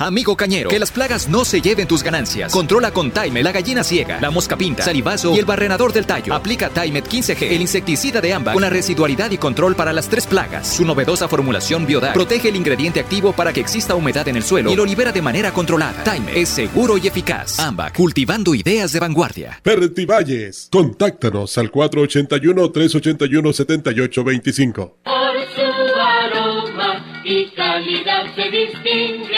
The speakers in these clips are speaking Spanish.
Amigo cañero, que las plagas no se lleven tus ganancias. Controla con Time la gallina ciega, la mosca pinta, salivazo y el barrenador del tallo. Aplica Timet 15G, el insecticida de AMBA, con la residualidad y control para las tres plagas. Su novedosa formulación Biodag protege el ingrediente activo para que exista humedad en el suelo y lo libera de manera controlada. Time es seguro y eficaz. AMBA, cultivando ideas de vanguardia. Valles, contáctanos al 481-381-7825. Por su aroma y calidad se distingue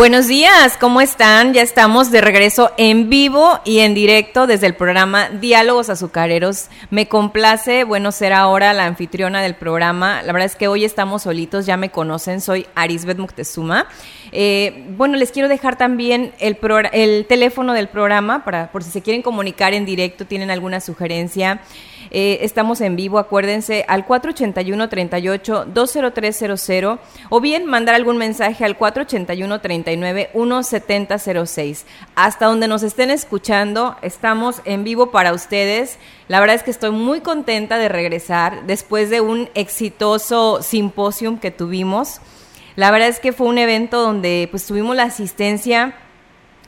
Buenos días, ¿cómo están? Ya estamos de regreso en vivo y en directo desde el programa Diálogos Azucareros. Me complace, bueno, ser ahora la anfitriona del programa. La verdad es que hoy estamos solitos, ya me conocen, soy Arisbet Moctezuma. Eh, bueno, les quiero dejar también el, el teléfono del programa para por si se quieren comunicar en directo, tienen alguna sugerencia. Eh, estamos en vivo, acuérdense, al 481-38-20300 o bien mandar algún mensaje al 481-39-1706. Hasta donde nos estén escuchando, estamos en vivo para ustedes. La verdad es que estoy muy contenta de regresar después de un exitoso simposium que tuvimos. La verdad es que fue un evento donde pues tuvimos la asistencia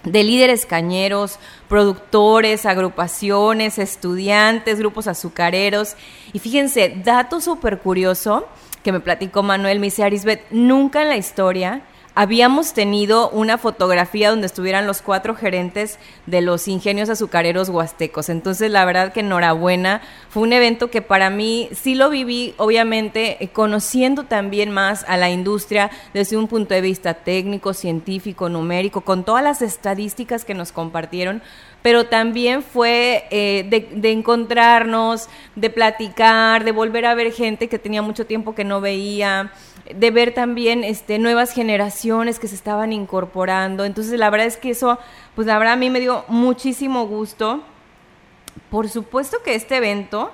de líderes cañeros, productores, agrupaciones, estudiantes, grupos azucareros. Y fíjense, dato súper curioso que me platicó Manuel, me dice Arisbet, nunca en la historia habíamos tenido una fotografía donde estuvieran los cuatro gerentes de los ingenios azucareros huastecos. Entonces, la verdad que enhorabuena. Fue un evento que para mí sí lo viví, obviamente, eh, conociendo también más a la industria desde un punto de vista técnico, científico, numérico, con todas las estadísticas que nos compartieron pero también fue eh, de, de, encontrarnos, de platicar, de volver a ver gente que tenía mucho tiempo que no veía, de ver también este, nuevas generaciones que se estaban incorporando. Entonces, la verdad es que eso, pues la verdad a mí me dio muchísimo gusto. Por supuesto que este evento,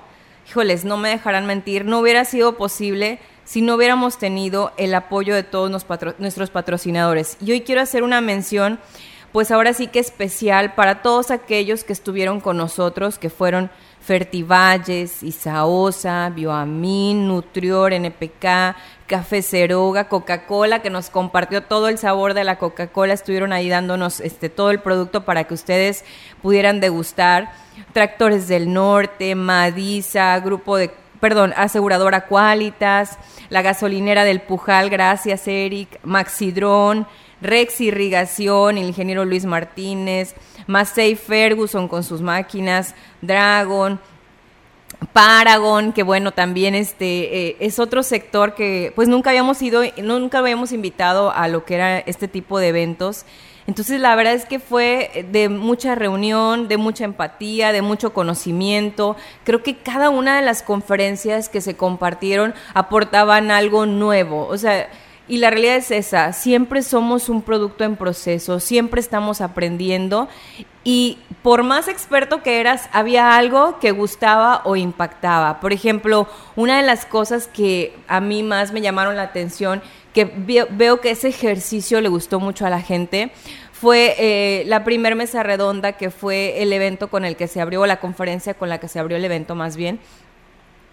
híjoles, no me dejarán mentir, no hubiera sido posible si no hubiéramos tenido el apoyo de todos nuestros patrocinadores. Y hoy quiero hacer una mención, pues ahora sí que especial para todos aquellos que estuvieron con nosotros, que fueron Fertivalles, Isaosa, Bioamin, Nutrior, NPK, Café Ceroga, Coca-Cola, que nos compartió todo el sabor de la Coca-Cola, estuvieron ahí dándonos este, todo el producto para que ustedes pudieran degustar. Tractores del Norte, Madisa, grupo de, perdón, aseguradora Qualitas, la gasolinera del Pujal, gracias Eric, Maxidrón, Rex Irrigación, el ingeniero Luis Martínez, Massey Ferguson con sus máquinas, Dragon, Paragon, que bueno, también este eh, es otro sector que pues nunca habíamos ido, nunca habíamos invitado a lo que era este tipo de eventos. Entonces la verdad es que fue de mucha reunión, de mucha empatía, de mucho conocimiento. Creo que cada una de las conferencias que se compartieron aportaban algo nuevo. O sea, y la realidad es esa, siempre somos un producto en proceso, siempre estamos aprendiendo y por más experto que eras, había algo que gustaba o impactaba. Por ejemplo, una de las cosas que a mí más me llamaron la atención, que veo que ese ejercicio le gustó mucho a la gente, fue eh, la primer mesa redonda que fue el evento con el que se abrió, la conferencia con la que se abrió el evento más bien,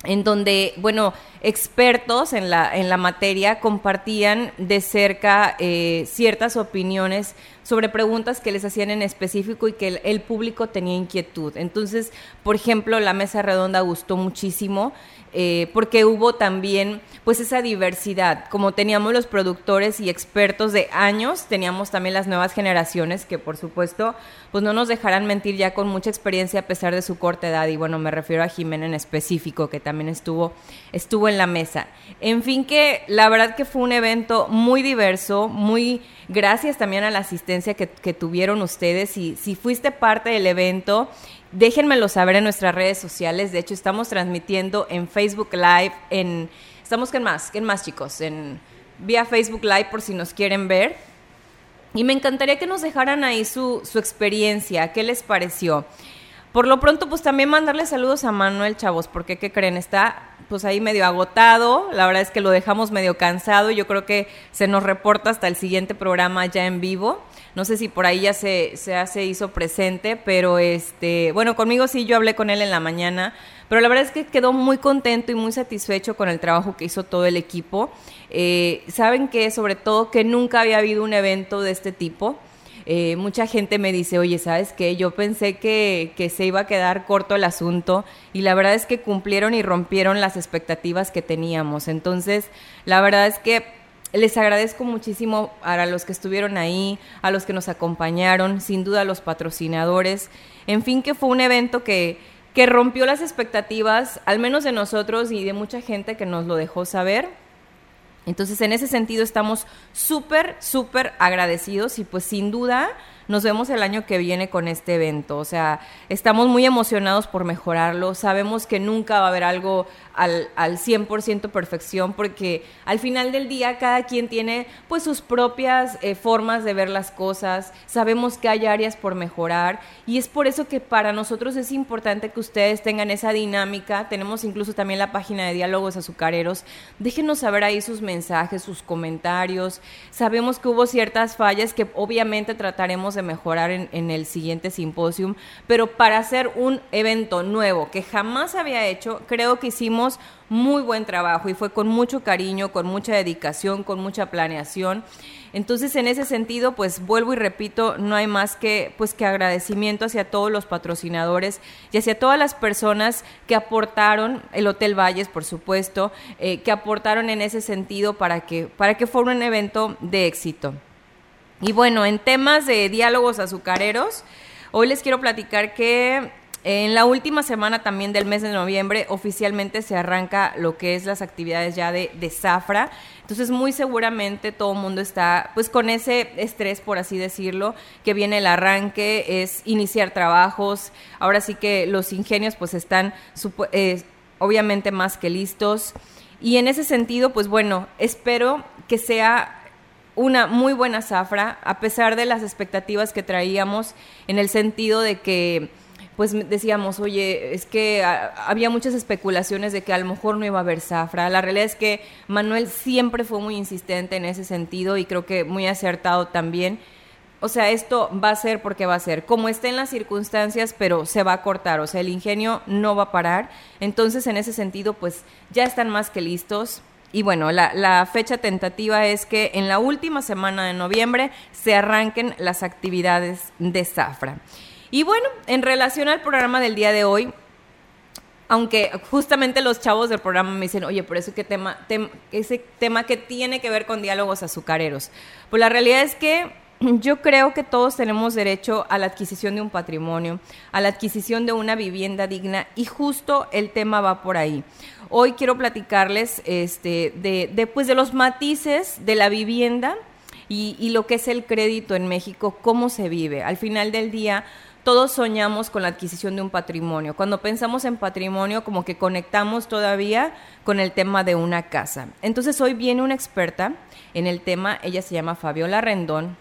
en donde, bueno, expertos en la, en la materia compartían de cerca eh, ciertas opiniones sobre preguntas que les hacían en específico y que el, el público tenía inquietud. Entonces, por ejemplo, la mesa redonda gustó muchísimo eh, porque hubo también pues esa diversidad, como teníamos los productores y expertos de años, teníamos también las nuevas generaciones que por supuesto pues no nos dejarán mentir ya con mucha experiencia a pesar de su corta edad. Y bueno, me refiero a Jimena en específico que también estuvo estuvo en la mesa. En fin que la verdad que fue un evento muy diverso, muy gracias también a la asistencia que, que tuvieron ustedes. Y si fuiste parte del evento Déjenmelo saber en nuestras redes sociales. De hecho, estamos transmitiendo en Facebook Live, en estamos en más, ¿qué más, chicos? En vía Facebook Live por si nos quieren ver. Y me encantaría que nos dejaran ahí su, su experiencia, qué les pareció. Por lo pronto, pues también mandarle saludos a Manuel Chavos, porque ¿qué creen? Está pues ahí medio agotado, la verdad es que lo dejamos medio cansado, yo creo que se nos reporta hasta el siguiente programa ya en vivo. No sé si por ahí ya se, hizo presente, pero este, bueno, conmigo sí, yo hablé con él en la mañana, pero la verdad es que quedó muy contento y muy satisfecho con el trabajo que hizo todo el equipo. Eh, Saben que sobre todo que nunca había habido un evento de este tipo. Eh, mucha gente me dice, oye, ¿sabes qué? Yo pensé que, que, se iba a quedar corto el asunto y la verdad es que cumplieron y rompieron las expectativas que teníamos. Entonces, la verdad es que les agradezco muchísimo a los que estuvieron ahí, a los que nos acompañaron, sin duda a los patrocinadores. En fin, que fue un evento que, que rompió las expectativas, al menos de nosotros y de mucha gente que nos lo dejó saber. Entonces, en ese sentido, estamos súper, súper agradecidos y pues sin duda nos vemos el año que viene con este evento. O sea, estamos muy emocionados por mejorarlo. Sabemos que nunca va a haber algo al, al 100% perfección porque al final del día cada quien tiene pues sus propias eh, formas de ver las cosas. Sabemos que hay áreas por mejorar y es por eso que para nosotros es importante que ustedes tengan esa dinámica. Tenemos incluso también la página de diálogos azucareros. Déjenos saber ahí sus mensajes, sus comentarios. Sabemos que hubo ciertas fallas que obviamente trataremos de mejorar en, el siguiente simposium, pero para hacer un evento nuevo que jamás había hecho, creo que hicimos muy buen trabajo y fue con mucho cariño, con mucha dedicación, con mucha planeación. Entonces, en ese sentido, pues vuelvo y repito, no hay más que pues que agradecimiento hacia todos los patrocinadores y hacia todas las personas que aportaron, el Hotel Valles, por supuesto, eh, que aportaron en ese sentido para que, para que fuera un evento de éxito. Y bueno, en temas de diálogos azucareros, hoy les quiero platicar que en la última semana también del mes de noviembre oficialmente se arranca lo que es las actividades ya de, de Zafra. Entonces muy seguramente todo el mundo está pues con ese estrés, por así decirlo, que viene el arranque, es iniciar trabajos. Ahora sí que los ingenios pues están eh, obviamente más que listos. Y en ese sentido, pues bueno, espero que sea una muy buena zafra, a pesar de las expectativas que traíamos, en el sentido de que, pues decíamos, oye, es que había muchas especulaciones de que a lo mejor no iba a haber zafra. La realidad es que Manuel siempre fue muy insistente en ese sentido y creo que muy acertado también. O sea, esto va a ser porque va a ser, como esté en las circunstancias, pero se va a cortar, o sea, el ingenio no va a parar. Entonces, en ese sentido, pues ya están más que listos y bueno, la, fecha tentativa es que en la última semana de noviembre se arranquen las actividades de Zafra. Y bueno, en relación al programa del día de hoy, aunque justamente los chavos del programa me dicen, oye, pero ese, qué tema, ese tema que tiene que ver con diálogos azucareros. Pues la realidad es que yo creo que todos tenemos derecho a la adquisición de un patrimonio, a la adquisición de una vivienda digna y justo el tema va por ahí. Hoy quiero platicarles este, de, pues, de los matices de la vivienda y lo que es el crédito en México, cómo se vive. Al final del día, todos soñamos con la adquisición de un patrimonio. Cuando pensamos en patrimonio, como que conectamos todavía con el tema de una casa. Entonces hoy viene una experta en el tema, ella se llama Fabiola Rendón,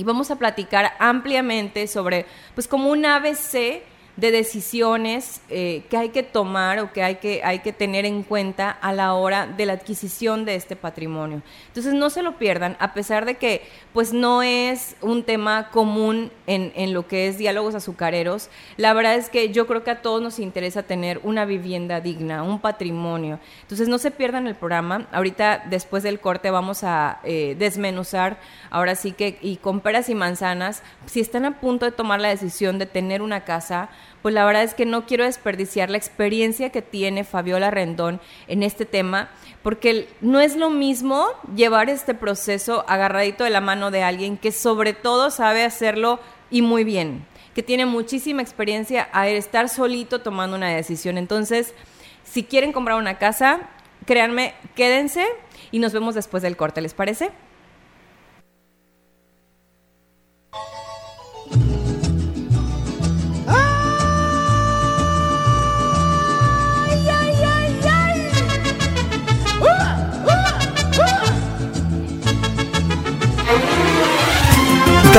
y vamos a platicar ampliamente sobre, pues como un ABC de decisiones eh, que hay que tomar o que hay que, hay que tener en cuenta a la hora de la adquisición de este patrimonio. Entonces no se lo pierdan, a pesar de que pues no es un tema común en, en lo que es diálogos azucareros, la verdad es que yo creo que a todos nos interesa tener una vivienda digna, un patrimonio. Entonces no se pierdan el programa. Ahorita después del corte vamos a eh, desmenuzar, ahora sí que, y con peras y manzanas, si están a punto de tomar la decisión de tener una casa, pues la verdad es que no quiero desperdiciar la experiencia que tiene Fabiola Rendón en este tema, porque no es lo mismo llevar este proceso agarradito de la mano de alguien que sobre todo sabe hacerlo y muy bien, que tiene muchísima experiencia a estar solito tomando una decisión. Entonces, si quieren comprar una casa, créanme, quédense y nos vemos después del corte, ¿les parece?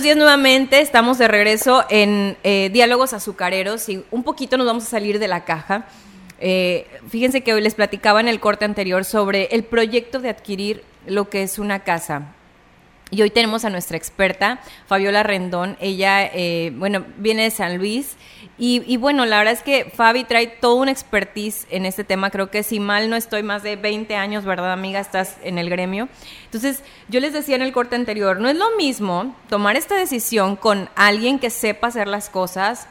Buenos días nuevamente, estamos de regreso en eh, Diálogos Azucareros y un poquito nos vamos a salir de la caja. Eh, fíjense que hoy les platicaba en el corte anterior sobre el proyecto de adquirir lo que es una casa. Y hoy tenemos a nuestra experta, Fabiola Rendón. Ella, eh, bueno, viene de San Luis. Y, y, bueno, la verdad es que Fabi trae toda una expertise en este tema. Creo que si mal no estoy, más de 20 años, ¿verdad, amiga? Estás en el gremio. Entonces, yo les decía en el corte anterior, no es lo mismo tomar esta decisión con alguien que sepa hacer las cosas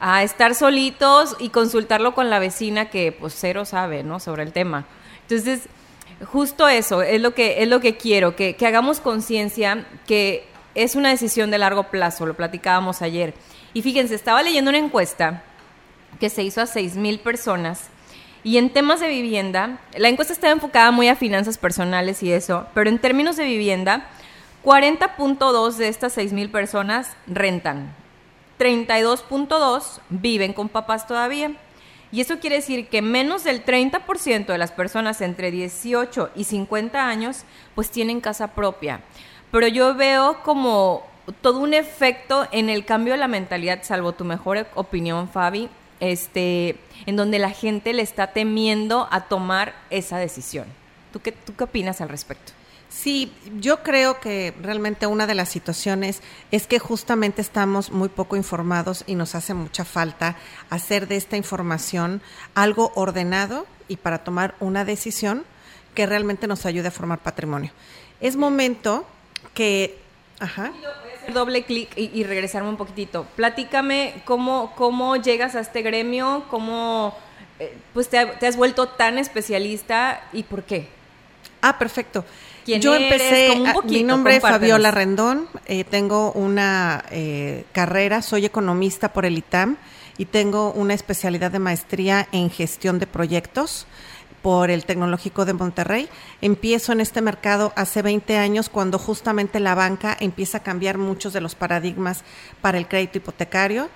a estar solitos y consultarlo con la vecina que pues cero sabe, ¿no? Sobre el tema. Entonces, justo eso es lo que, es lo que quiero, que, que hagamos conciencia que es una decisión de largo plazo, lo platicábamos ayer. Y fíjense, estaba leyendo una encuesta que se hizo a 6 mil personas y en temas de vivienda, la encuesta estaba enfocada muy a finanzas personales y eso, pero en términos de vivienda, 40.2 de estas 6 mil personas rentan, 32.2 viven con papás todavía. Y eso quiere decir que menos del 30% de las personas entre 18 y 50 años pues tienen casa propia. Pero yo veo como todo un efecto en el cambio de la mentalidad, salvo tu mejor opinión, Fabi, este, en donde la gente le está temiendo a tomar esa decisión. ¿Tú qué, tú qué opinas al respecto? Sí, yo creo que realmente una de las situaciones es que justamente estamos muy poco informados y nos hace mucha falta hacer de esta información algo ordenado y para tomar una decisión que realmente nos ayude a formar patrimonio. Es momento que... Ajá. Doble clic y, y, regresarme un poquitito. Platícame cómo, cómo llegas a este gremio, cómo eh, pues te, te has vuelto tan especialista y por qué. Ah, perfecto. Yo empecé, poquito, mi nombre es Fabiola Rendón, eh, tengo una eh, carrera, soy economista por el ITAM y tengo una especialidad de maestría en gestión de proyectos. Por el Tecnológico de Monterrey. Empiezo en este mercado hace 20 años cuando justamente la banca empieza a cambiar muchos de los paradigmas para el crédito hipotecario.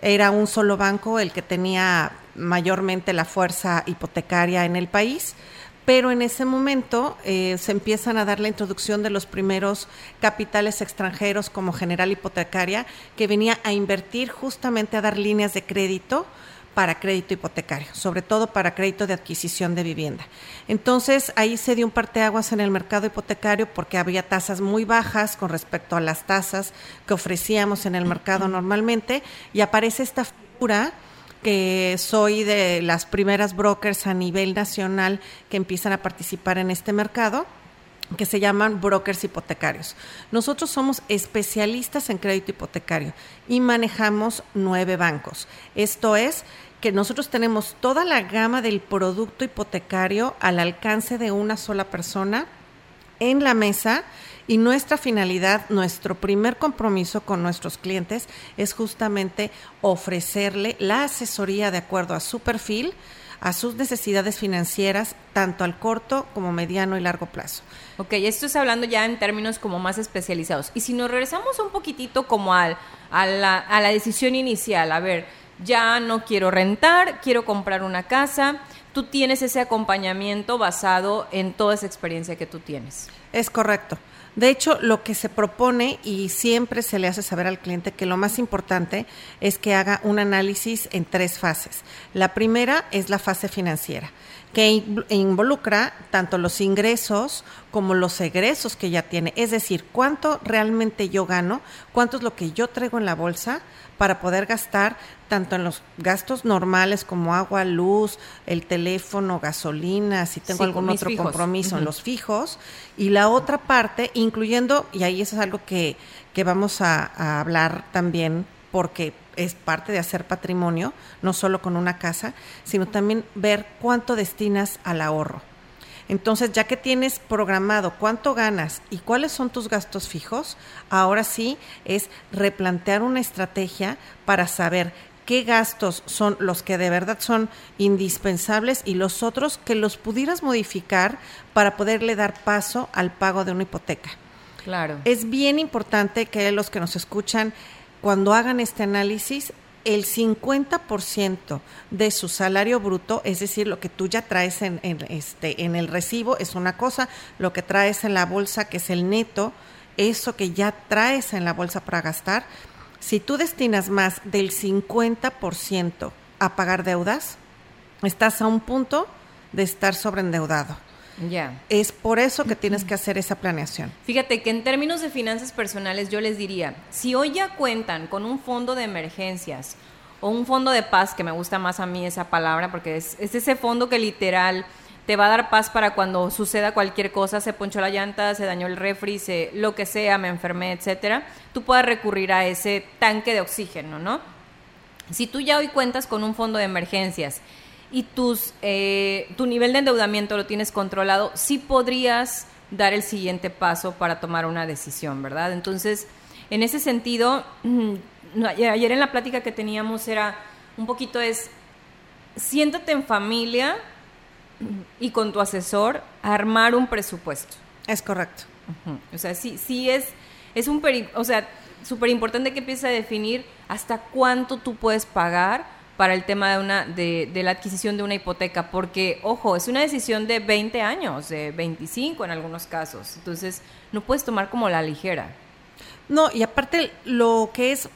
Era un solo banco el que tenía mayormente la fuerza hipotecaria en el país pero en ese momento eh, se empiezan a dar la introducción de los primeros capitales extranjeros como General Hipotecaria, que venía a invertir justamente a dar líneas de crédito para crédito hipotecario, sobre todo para crédito de adquisición de vivienda. Entonces ahí se dio un parteaguas en el mercado hipotecario porque había tasas muy bajas con respecto a las tasas que ofrecíamos en el mercado normalmente y aparece esta figura que soy de las primeras brokers a nivel nacional que empiezan a participar en este mercado que se llaman brokers hipotecarios. Nosotros somos especialistas en crédito hipotecario y manejamos nueve bancos. Esto es que nosotros tenemos toda la gama del producto hipotecario al alcance de una sola persona en la mesa y nuestra finalidad, nuestro primer compromiso con nuestros clientes es justamente ofrecerle la asesoría de acuerdo a su perfil, a sus necesidades financieras, tanto al corto como mediano y largo plazo. Ok, esto es hablando ya en términos como más especializados. Y si nos regresamos un poquitito como al, a, la, a la decisión inicial, a ver, ya no quiero rentar, quiero comprar una casa, tú tienes ese acompañamiento basado en toda esa experiencia que tú tienes. Es correcto. De hecho, lo que se propone y siempre se le hace saber al cliente que lo más importante es que haga un análisis en tres fases. La primera es la fase financiera, que involucra tanto los ingresos como los egresos que ya tiene, es decir, cuánto realmente yo gano, cuánto es lo que yo traigo en la bolsa para poder gastar tanto en los gastos normales como agua, luz, el teléfono, gasolina, si tengo algún otro compromiso en los fijos, y la otra parte, incluyendo, y ahí eso es algo que, que vamos a, a hablar también, porque es parte de hacer patrimonio, no solo con una casa, sino también ver cuánto destinas al ahorro. Entonces, ya que tienes programado cuánto ganas y cuáles son tus gastos fijos, ahora sí es replantear una estrategia para saber qué gastos son los que de verdad son indispensables y los otros que los pudieras modificar para poderle dar paso al pago de una hipoteca. Claro. Es bien importante que los que nos escuchan, cuando hagan este análisis, el 50% de su salario bruto, es decir, lo que tú ya traes en, este, en el recibo es una cosa, lo que traes en la bolsa, que es el neto, eso que ya traes en la bolsa para gastar, si tú destinas más del 50% a pagar deudas, estás a un punto de estar sobreendeudado. Ya. Es por eso que tienes que hacer esa planeación. Fíjate que en términos de finanzas personales yo les diría, si hoy ya cuentan con un fondo de emergencias o un fondo de paz, que me gusta más a mí esa palabra, porque es, ese fondo que literal te va a dar paz para cuando suceda cualquier cosa, se ponchó la llanta, se dañó el refri, se, lo que sea, me enfermé, etcétera, tú puedas recurrir a ese tanque de oxígeno, ¿no? Si tú ya hoy cuentas con un fondo de emergencias y tus, eh, tu nivel de endeudamiento lo tienes controlado, sí podrías dar el siguiente paso para tomar una decisión, ¿verdad? Entonces, en ese sentido, ayer en la plática que teníamos era un poquito es, siéntate en familia y con tu asesor armar un presupuesto. Es correcto. O sea, sí, sí es, es un, o sea, súper importante que empieces a definir hasta cuánto tú puedes pagar para el tema de, una, de, de, la adquisición de una hipoteca, porque, ojo, es una decisión de 20 años, de 25 en algunos casos, entonces no puedes tomar como la ligera. No, y aparte lo que es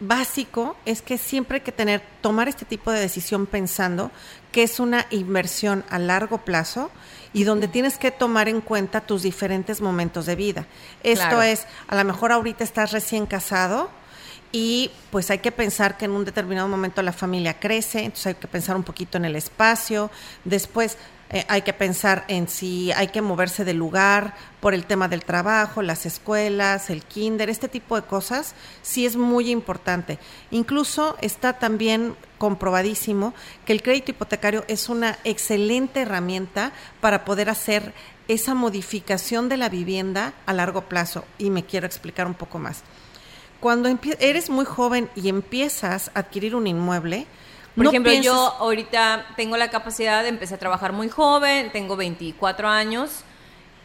básico es que siempre hay que tener, tomar este tipo de decisión pensando que es una inversión a largo plazo y donde tienes que tomar en cuenta tus diferentes momentos de vida. Esto es, a lo mejor ahorita estás recién casado, y pues hay que pensar que en un determinado momento la familia crece, entonces hay que pensar un poquito en el espacio, después eh, hay que pensar en si hay que moverse de lugar por el tema del trabajo, las escuelas, el kinder, este tipo de cosas, sí es muy importante. Incluso está también comprobadísimo que el crédito hipotecario es una excelente herramienta para poder hacer esa modificación de la vivienda a largo plazo. Y me quiero explicar un poco más cuando eres muy joven y empiezas a adquirir un inmueble, Por No ejemplo, yo ahorita tengo la capacidad de empezar a trabajar muy joven, tengo 24 años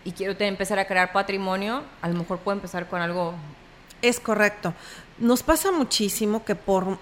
y quiero te- empezar a crear patrimonio. A lo mejor puedo empezar con algo Es correcto. Nos pasa muchísimo que por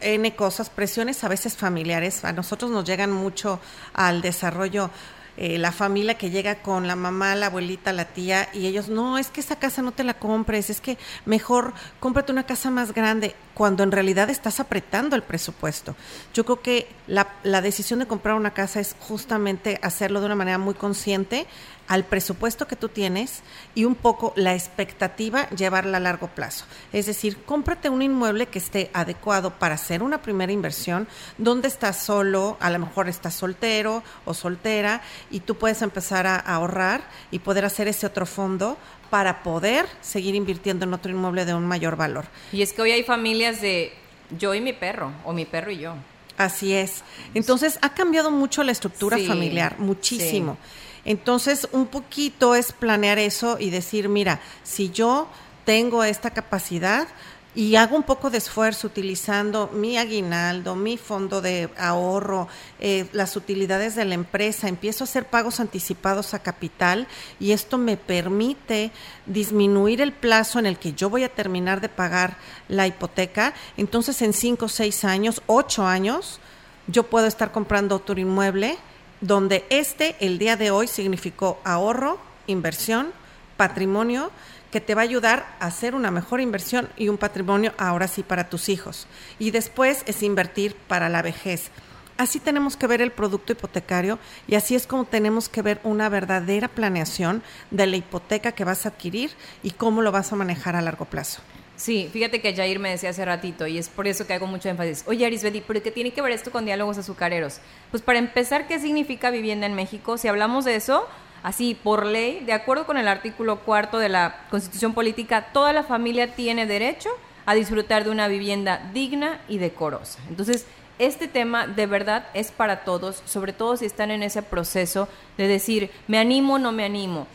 N cosas, presiones a veces familiares, a nosotros nos llegan mucho al desarrollo. Eh, la familia que llega con la mamá, la abuelita, la tía, y ellos, no, es que esa casa no te la compres, es que mejor cómprate una casa más grande, cuando en realidad estás apretando el presupuesto. Yo creo que la, la decisión de comprar una casa es justamente hacerlo de una manera muy consciente al presupuesto que tú tienes y un poco la expectativa llevarla a largo plazo. Es decir, cómprate un inmueble que esté adecuado para hacer una primera inversión, donde estás solo, a lo mejor estás soltero o soltera y tú puedes empezar a, ahorrar y poder hacer ese otro fondo para poder seguir invirtiendo en otro inmueble de un mayor valor. Y es que hoy hay familias de yo y mi perro, o mi perro y yo. Así es. Entonces ha cambiado mucho la estructura Sí, familiar, muchísimo. Entonces un poquito es planear eso y decir, mira, si yo tengo esta capacidad y hago un poco de esfuerzo utilizando mi aguinaldo, mi fondo de ahorro, eh, las utilidades de la empresa, empiezo a hacer pagos anticipados a capital y esto me permite disminuir el plazo en el que yo voy a terminar de pagar la hipoteca. Entonces en cinco, seis años, ocho años, yo puedo estar comprando otro inmueble donde este el día de hoy significó ahorro, inversión, patrimonio que te va a ayudar a hacer una mejor inversión y un patrimonio ahora sí para tus hijos. Y después es invertir para la vejez. Así tenemos que ver el producto hipotecario y así es como tenemos que ver una verdadera planeación de la hipoteca que vas a adquirir y cómo lo vas a manejar a largo plazo. Sí, fíjate que Jair me decía hace ratito y es por eso que hago mucho énfasis. Oye, Arisbedi, ¿pero qué tiene que ver esto con diálogos azucareros? Pues para empezar, ¿qué significa vivienda en México? Si hablamos de eso, así por ley, de acuerdo con el artículo cuarto de la Constitución Política, toda la familia tiene derecho a disfrutar de una vivienda digna y decorosa. Entonces, este tema de verdad es para todos, sobre todo si están en ese proceso de decir, me animo o no me animo.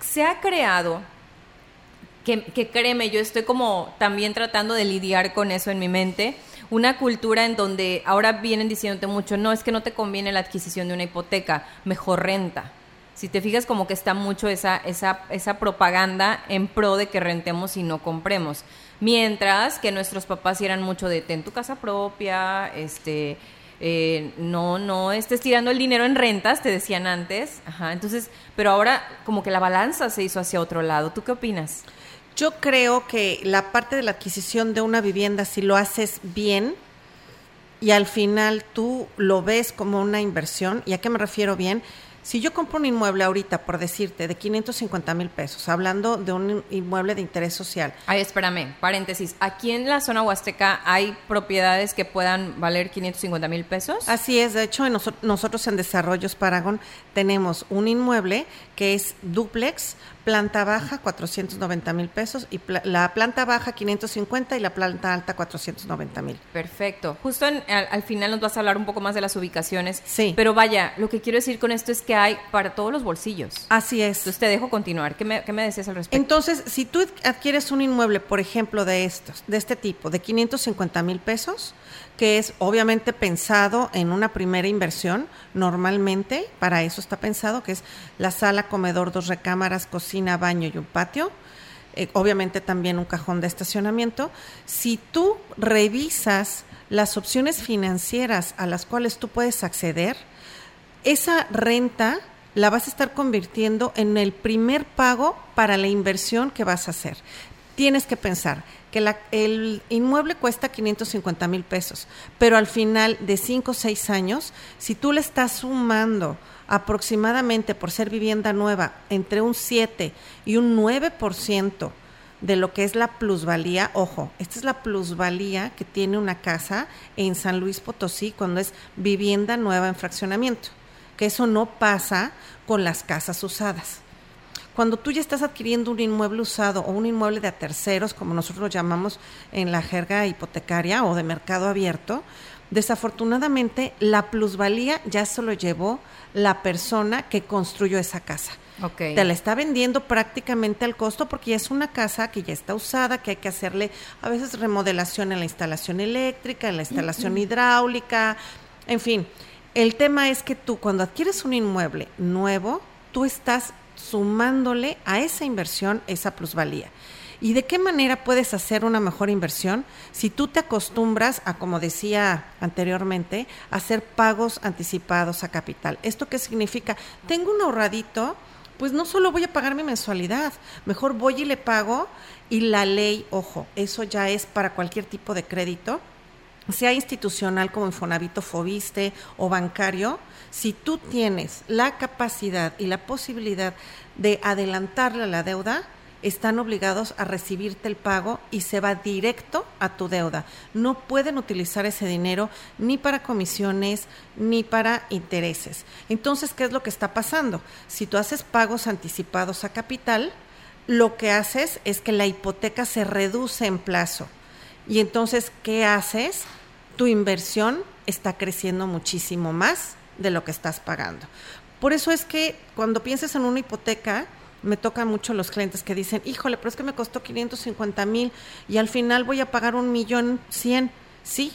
Se ha creado que, créeme, yo estoy como también tratando de lidiar con eso en mi mente. Una cultura en donde ahora vienen diciéndote mucho, no, es que no te conviene la adquisición de una hipoteca, mejor renta. Si te fijas como que está mucho esa, esa, esa propaganda en pro de que rentemos y no compremos. Mientras que nuestros papás eran mucho de ten tu casa propia, este, eh, no, no estés tirando el dinero en rentas, te decían antes. Ajá, entonces, pero ahora como que la balanza se hizo hacia otro lado. ¿Tú qué opinas? Yo creo que la parte de la adquisición de una vivienda, si lo haces bien y al final tú lo ves como una inversión, ¿y a qué me refiero bien? Si yo compro un inmueble ahorita, por decirte, de 550 mil pesos, hablando de un inmueble de interés social, Ay, espérame, paréntesis. Aquí en la zona huasteca hay propiedades que puedan valer 550 mil pesos. Así es, de hecho en noso- nosotros en Desarrollos Paragon tenemos un inmueble que es duplex, planta baja 490 mil pesos y pla- la planta baja 550 y la planta alta 490 mil. Perfecto. Justo en- al, al final nos vas a hablar un poco más de las ubicaciones. Sí. Pero vaya, lo que quiero decir con esto es que hay para todos los bolsillos. Así es. Entonces te dejo continuar. ¿Qué me, qué me decías al respecto? Entonces, si tú adquieres un inmueble, por ejemplo, de estos, de este tipo, de 550 mil pesos, que es obviamente pensado en una primera inversión, normalmente para eso está pensado, que es la sala, comedor, dos recámaras, cocina, baño y un patio. eh, obviamente también un cajón de estacionamiento. Si tú revisas las opciones financieras a las cuales tú puedes acceder, esa renta la vas a estar convirtiendo en el primer pago para la inversión que vas a hacer. Tienes que pensar que la- el inmueble cuesta 550 mil pesos, pero al final de 5 o 6 años, si tú le estás sumando aproximadamente por ser vivienda nueva entre un 7 y un 9%, de lo que es la plusvalía. Ojo, esta es la plusvalía que tiene una casa en San Luis Potosí cuando es vivienda nueva en fraccionamiento, que eso no pasa con las casas usadas. Cuando tú ya estás adquiriendo un inmueble usado o un inmueble de a terceros, como nosotros lo llamamos en la jerga hipotecaria o de mercado abierto, desafortunadamente la plusvalía ya se lo llevó la persona que construyó esa casa. Te la está vendiendo prácticamente al costo porque ya es una casa que ya está usada, que hay que hacerle a veces remodelación en la instalación eléctrica, en la instalación hidráulica, en fin. El tema es que tú cuando adquieres un inmueble nuevo, tú estás sumándole a esa inversión esa plusvalía. ¿Y de qué manera puedes hacer una mejor inversión? Si tú te acostumbras a, como decía anteriormente, hacer pagos anticipados a capital. ¿Esto qué significa? Tengo un ahorradito, pues no solo voy a pagar mi mensualidad, mejor voy y le pago y la ley, ojo, eso ya es para cualquier tipo de crédito, sea institucional como Infonavito, Fobiste o bancario, si tú tienes la capacidad y la posibilidad de adelantarle la deuda, están obligados a recibirte el pago y se va directo a tu deuda. No pueden utilizar ese dinero ni para comisiones ni para intereses. Entonces, ¿qué es lo que está pasando? Si tú haces pagos anticipados a capital, lo que haces es que la hipoteca se reduce en plazo. Y entonces, ¿qué haces? Tu inversión está creciendo muchísimo más de lo que estás pagando. Por eso es que cuando pienses en una hipoteca, me tocan mucho los clientes que dicen, híjole, pero es que me costó 550 mil y al final voy a pagar un millón cien. Sí,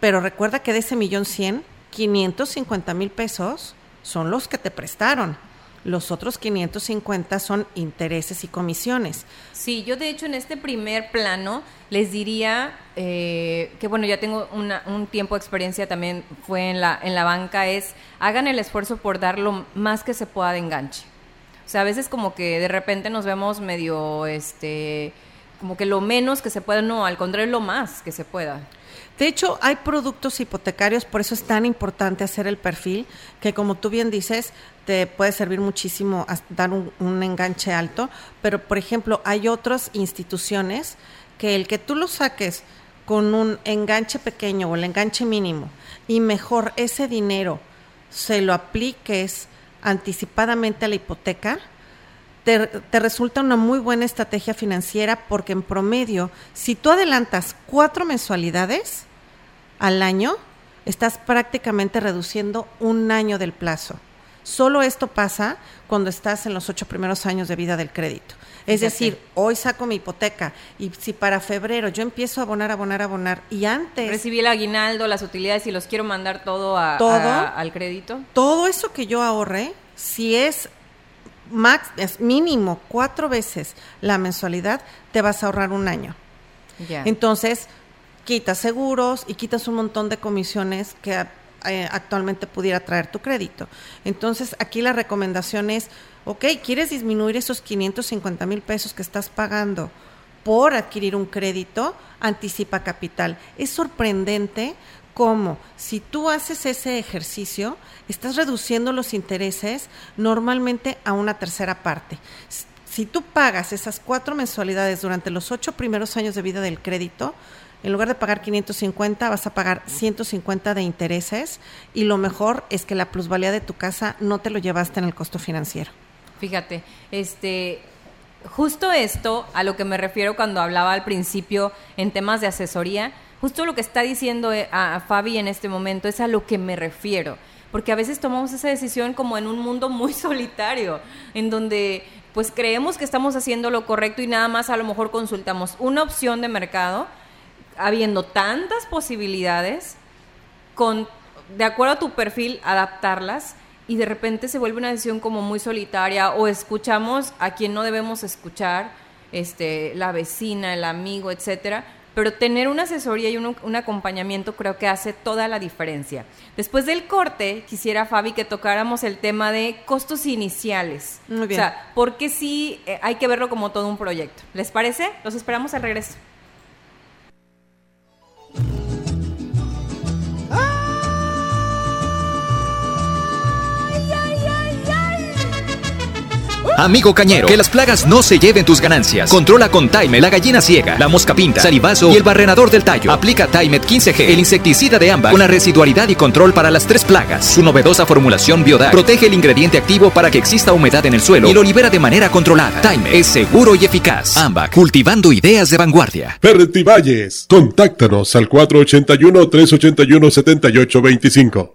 pero recuerda que de ese millón cien, 550 mil pesos son los que te prestaron. Los otros 550 son intereses y comisiones. Sí, yo de hecho en este primer plano les diría eh, que bueno, ya tengo un tiempo de experiencia también fue en la, en la banca, es hagan el esfuerzo por dar lo más que se pueda de enganche. O sea, a veces como que de repente nos vemos medio, este, como que lo menos que se pueda, no, al contrario, lo más que se pueda. De hecho, hay productos hipotecarios, por eso es tan importante hacer el perfil, que como tú bien dices, te puede servir muchísimo dar un, enganche alto, pero por ejemplo, hay otras instituciones que el que tú lo saques con un enganche pequeño o el enganche mínimo y mejor ese dinero se lo apliques anticipadamente a la hipoteca, te, resulta una muy buena estrategia financiera porque en promedio, si tú adelantas cuatro mensualidades al año, estás prácticamente reduciendo un año del plazo. Solo esto pasa cuando estás en los ocho primeros años de vida del crédito. Es decir, hoy saco mi hipoteca y si para febrero yo empiezo a abonar, abonar, abonar y antes... Recibí el aguinaldo, las utilidades y los quiero mandar todo, a, todo al crédito. Todo eso que yo ahorré, si es max, es mínimo cuatro veces la mensualidad, te vas a ahorrar un año. Entonces, quitas seguros y quitas un montón de comisiones que eh, actualmente pudiera traer tu crédito. Entonces, aquí la recomendación es ok, ¿quieres disminuir esos 550 mil pesos que estás pagando por adquirir un crédito? Anticipa capital. Es sorprendente cómo si tú haces ese ejercicio, estás reduciendo los intereses normalmente a una tercera parte. Si tú pagas esas cuatro mensualidades durante los ocho primeros años de vida del crédito, en lugar de pagar 550, vas a pagar 150 de intereses y lo mejor es que la plusvalía de tu casa no te lo llevaste en el costo financiero. Fíjate, este, justo esto a lo que me refiero cuando hablaba al principio en temas de asesoría, justo lo que está diciendo eh, a, Fabi en este momento es a lo que me refiero, porque a veces tomamos esa decisión como en un mundo muy solitario, en donde pues creemos que estamos haciendo lo correcto y nada más a lo mejor consultamos una opción de mercado, habiendo tantas posibilidades, con, de acuerdo a tu perfil, adaptarlas y de repente se vuelve una decisión como muy solitaria o escuchamos a quien no debemos escuchar, este, la vecina, el amigo, etcétera. Pero tener una asesoría y un, un, acompañamiento creo que hace toda la diferencia. Después del corte, quisiera, Fabi, que tocáramos el tema de costos iniciales. Muy bien. O sea, porque sí eh, hay que verlo como todo un proyecto. ¿Les parece? Los esperamos al regreso. Amigo cañero, que las plagas no se lleven tus ganancias. Controla con Time la gallina ciega, la mosca pinta, salivazo y el barrenador del tallo. Aplica Timet 15G, el insecticida de ámbar, con la residualidad y control para las tres plagas. Su novedosa formulación Biodac protege el ingrediente activo para que exista humedad en el suelo y lo libera de manera controlada. Time es seguro y eficaz. Ambac, cultivando ideas de vanguardia. Valles, contáctanos al 481 381 7825.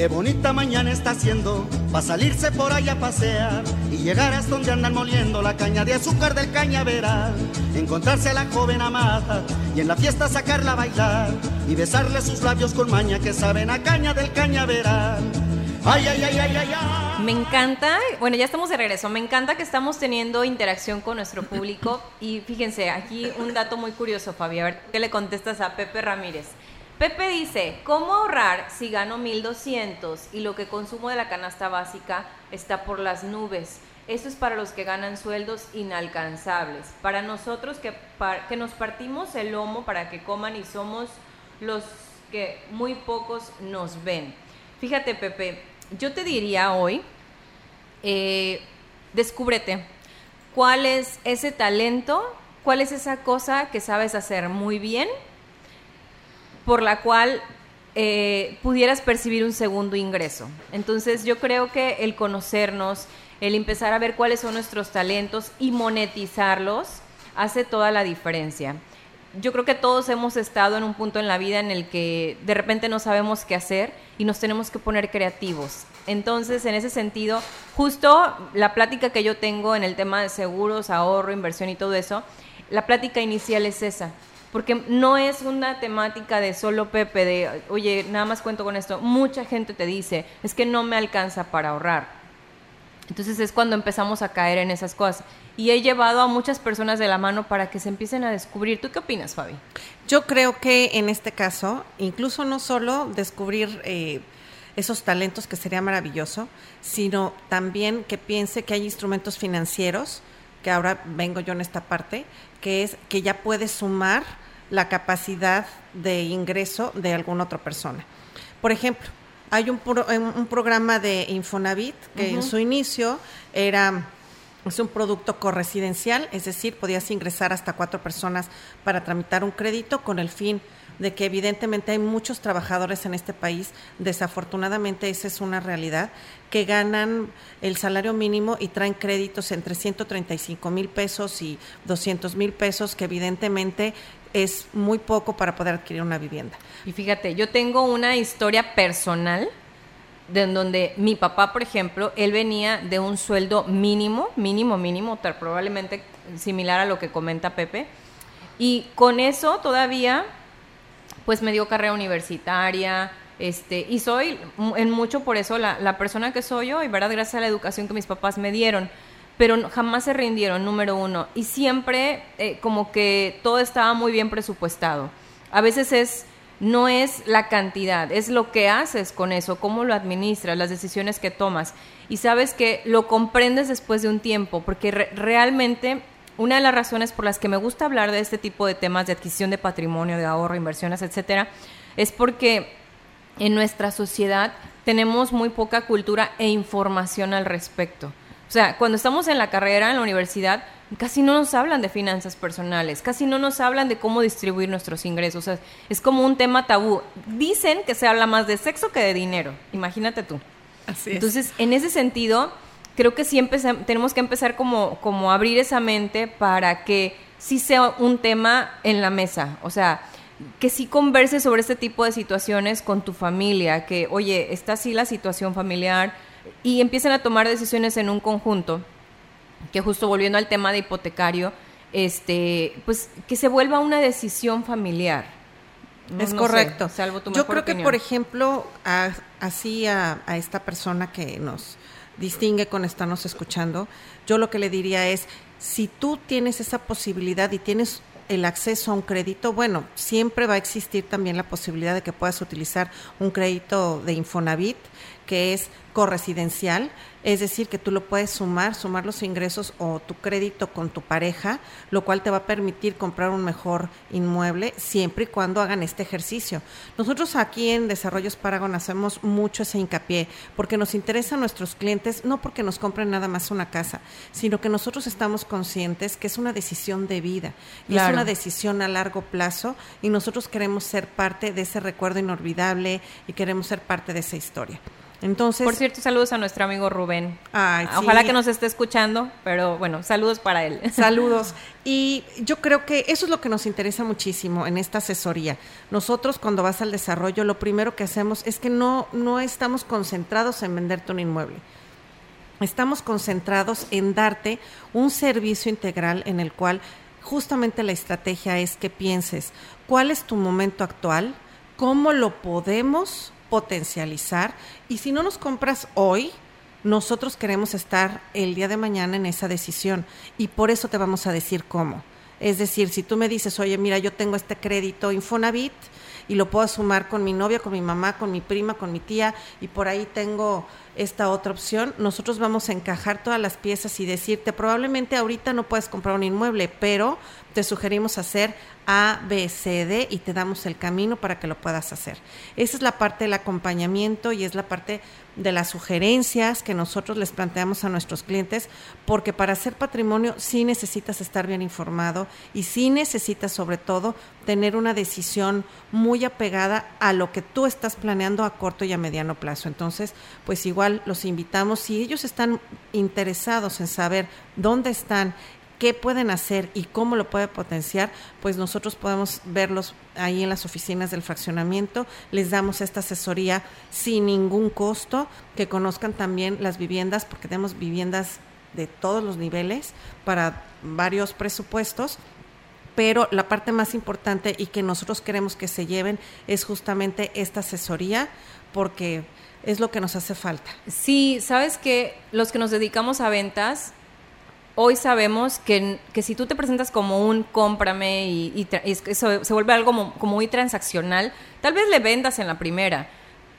Qué bonita mañana está haciendo para salirse por allá a pasear y llegar hasta donde andan moliendo la caña de azúcar del cañaveral. Encontrarse a la joven amada y en la fiesta sacarla a bailar y besarle sus labios con maña que saben a caña del cañaveral. Ay, ay, ay, ay, ay, ay. Me encanta, bueno, ya estamos de regreso. Me encanta que estamos teniendo interacción con nuestro público. Y fíjense, aquí un dato muy curioso, Fabi. A ver, ¿qué le contestas a Pepe Ramírez? Pepe dice, ¿cómo ahorrar si gano 1200 y lo que consumo de la canasta básica está por las nubes? Esto es para los que ganan sueldos inalcanzables. Para nosotros que, nos partimos el lomo para que coman y somos los que muy pocos nos ven. Fíjate, Pepe, yo te diría hoy, eh, descúbrete cuál es ese talento, cuál es esa cosa que sabes hacer muy bien por la cual eh, pudieras percibir un segundo ingreso. Entonces yo creo que el conocernos, el empezar a ver cuáles son nuestros talentos y monetizarlos hace toda la diferencia. Yo creo que todos hemos estado en un punto en la vida en el que de repente no sabemos qué hacer y nos tenemos que poner creativos. Entonces, en ese sentido, justo la plática que yo tengo en el tema de seguros, ahorro, inversión y todo eso, la plática inicial es esa, porque no es una temática de solo Pepe, de, oye, nada más cuento con esto. Mucha gente te dice, es que no me alcanza para ahorrar. Entonces es cuando empezamos a caer en esas cosas. Y he llevado a muchas personas de la mano para que se empiecen a descubrir. ¿Tú qué opinas, Fabi? Yo creo que en este caso, incluso no solo descubrir eh, esos talentos, que sería maravilloso, sino también que piense que hay instrumentos financieros, que ahora vengo yo en esta parte, que es que ya puede sumar la capacidad de ingreso de alguna otra persona. Por ejemplo, hay un, pro- un un programa de Infonavit que en su inicio era es un producto corresidencial, es decir, podías ingresar hasta cuatro personas para tramitar un crédito con el fin de que evidentemente hay muchos trabajadores en este país, desafortunadamente esa es una realidad, que ganan el salario mínimo y traen créditos entre 135 mil pesos y 200 mil pesos, que evidentemente es muy poco para poder adquirir una vivienda. Y fíjate, yo tengo una historia personal de donde mi papá, por ejemplo, él venía de un sueldo mínimo, mínimo, mínimo, probablemente similar a lo que comenta Pepe, y con eso todavía, pues me dio carrera universitaria, este, y soy en mucho por eso la, la persona que soy hoy, ¿verdad? Gracias a la educación que mis papás me dieron. Pero jamás se rindieron, número uno. Y siempre eh, como que todo estaba muy bien presupuestado. A veces es, no es la cantidad, es lo que haces con eso, cómo lo administras, las decisiones que tomas. Y sabes que lo comprendes después de un tiempo, porque re- realmente una de las razones por las que me gusta hablar de este tipo de temas de adquisición de patrimonio, de ahorro, inversiones, etcétera, es porque en nuestra sociedad tenemos muy poca cultura e información al respecto. O sea, cuando estamos en la carrera, en la universidad, casi no nos hablan de finanzas personales, casi no nos hablan de cómo distribuir nuestros ingresos. O sea, es como un tema tabú. Dicen que se habla más de sexo que de dinero. Imagínate tú. Así es. Entonces, en ese sentido, creo que sí tenemos que empezar como, como abrir esa mente para que sí sea un tema en la mesa. O sea, que sí converses sobre este tipo de situaciones con tu familia, que, oye, está así la situación familiar, y empiecen a tomar decisiones en un conjunto, que justo volviendo al tema de hipotecario, este, pues que se vuelva una decisión familiar. No- Es no sé, correcto. salvo tu Yo mejor creo que, por ejemplo, a- así a, a esta persona que nos distingue con estarnos escuchando, yo lo que le diría es, si tú tienes esa posibilidad y tienes el acceso a un crédito, bueno, siempre va a existir también la posibilidad de que puedas utilizar un crédito de Infonavit que es corresidencial, es decir, que tú lo puedes sumar, sumar los ingresos o tu crédito con tu pareja, lo cual te va a permitir comprar un mejor inmueble siempre y cuando hagan este ejercicio. Nosotros aquí en Desarrollos Paragon hacemos mucho ese hincapié porque nos interesa a nuestros clientes no porque nos compren nada más una casa, sino que nosotros estamos conscientes que es una decisión de vida y es una decisión a largo plazo y nosotros queremos ser parte de ese recuerdo inolvidable y queremos ser parte de esa historia. Entonces, Por cierto, saludos a nuestro amigo Rubén. Ojalá que nos esté escuchando, pero bueno, saludos para él. Saludos. Y yo creo que eso es lo que nos interesa muchísimo en esta asesoría. Nosotros cuando vas al desarrollo, lo primero que hacemos es que no, no estamos concentrados en venderte un inmueble. Estamos concentrados en darte un servicio integral en el cual justamente la estrategia es que pienses cuál es tu momento actual, cómo lo podemos potencializar y si no nos compras hoy, nosotros queremos estar el día de mañana en esa decisión y por eso te vamos a decir cómo. Es decir, si tú me dices, oye, mira, yo tengo este crédito Infonavit y lo puedo sumar con mi novia, con mi mamá, con mi prima, con mi tía y por ahí tengo esta otra opción, nosotros vamos a encajar todas las piezas y decirte, probablemente ahorita no puedes comprar un inmueble, pero te sugerimos hacer A, B, C, D y te damos el camino para que lo puedas hacer. Esa es la parte del acompañamiento y es la parte de las sugerencias que nosotros les planteamos a nuestros clientes, porque para hacer patrimonio sí necesitas estar bien informado y sí necesitas sobre todo tener una decisión muy apegada a lo que tú estás planeando a corto y a mediano plazo. Entonces, pues igual los invitamos, si ellos están interesados en saber dónde están, qué pueden hacer y cómo lo puede potenciar, pues nosotros podemos verlos ahí en las oficinas del fraccionamiento, les damos esta asesoría sin ningún costo, que conozcan también las viviendas, porque tenemos viviendas de todos los niveles para varios presupuestos pero la parte más importante y que nosotros queremos que se lleven es justamente esta asesoría porque es lo que nos hace falta. Sí, sabes que los que nos dedicamos a ventas hoy sabemos que, que, si tú te presentas como un cómprame y, eso se vuelve algo muy transaccional, tal vez le vendas en la primera,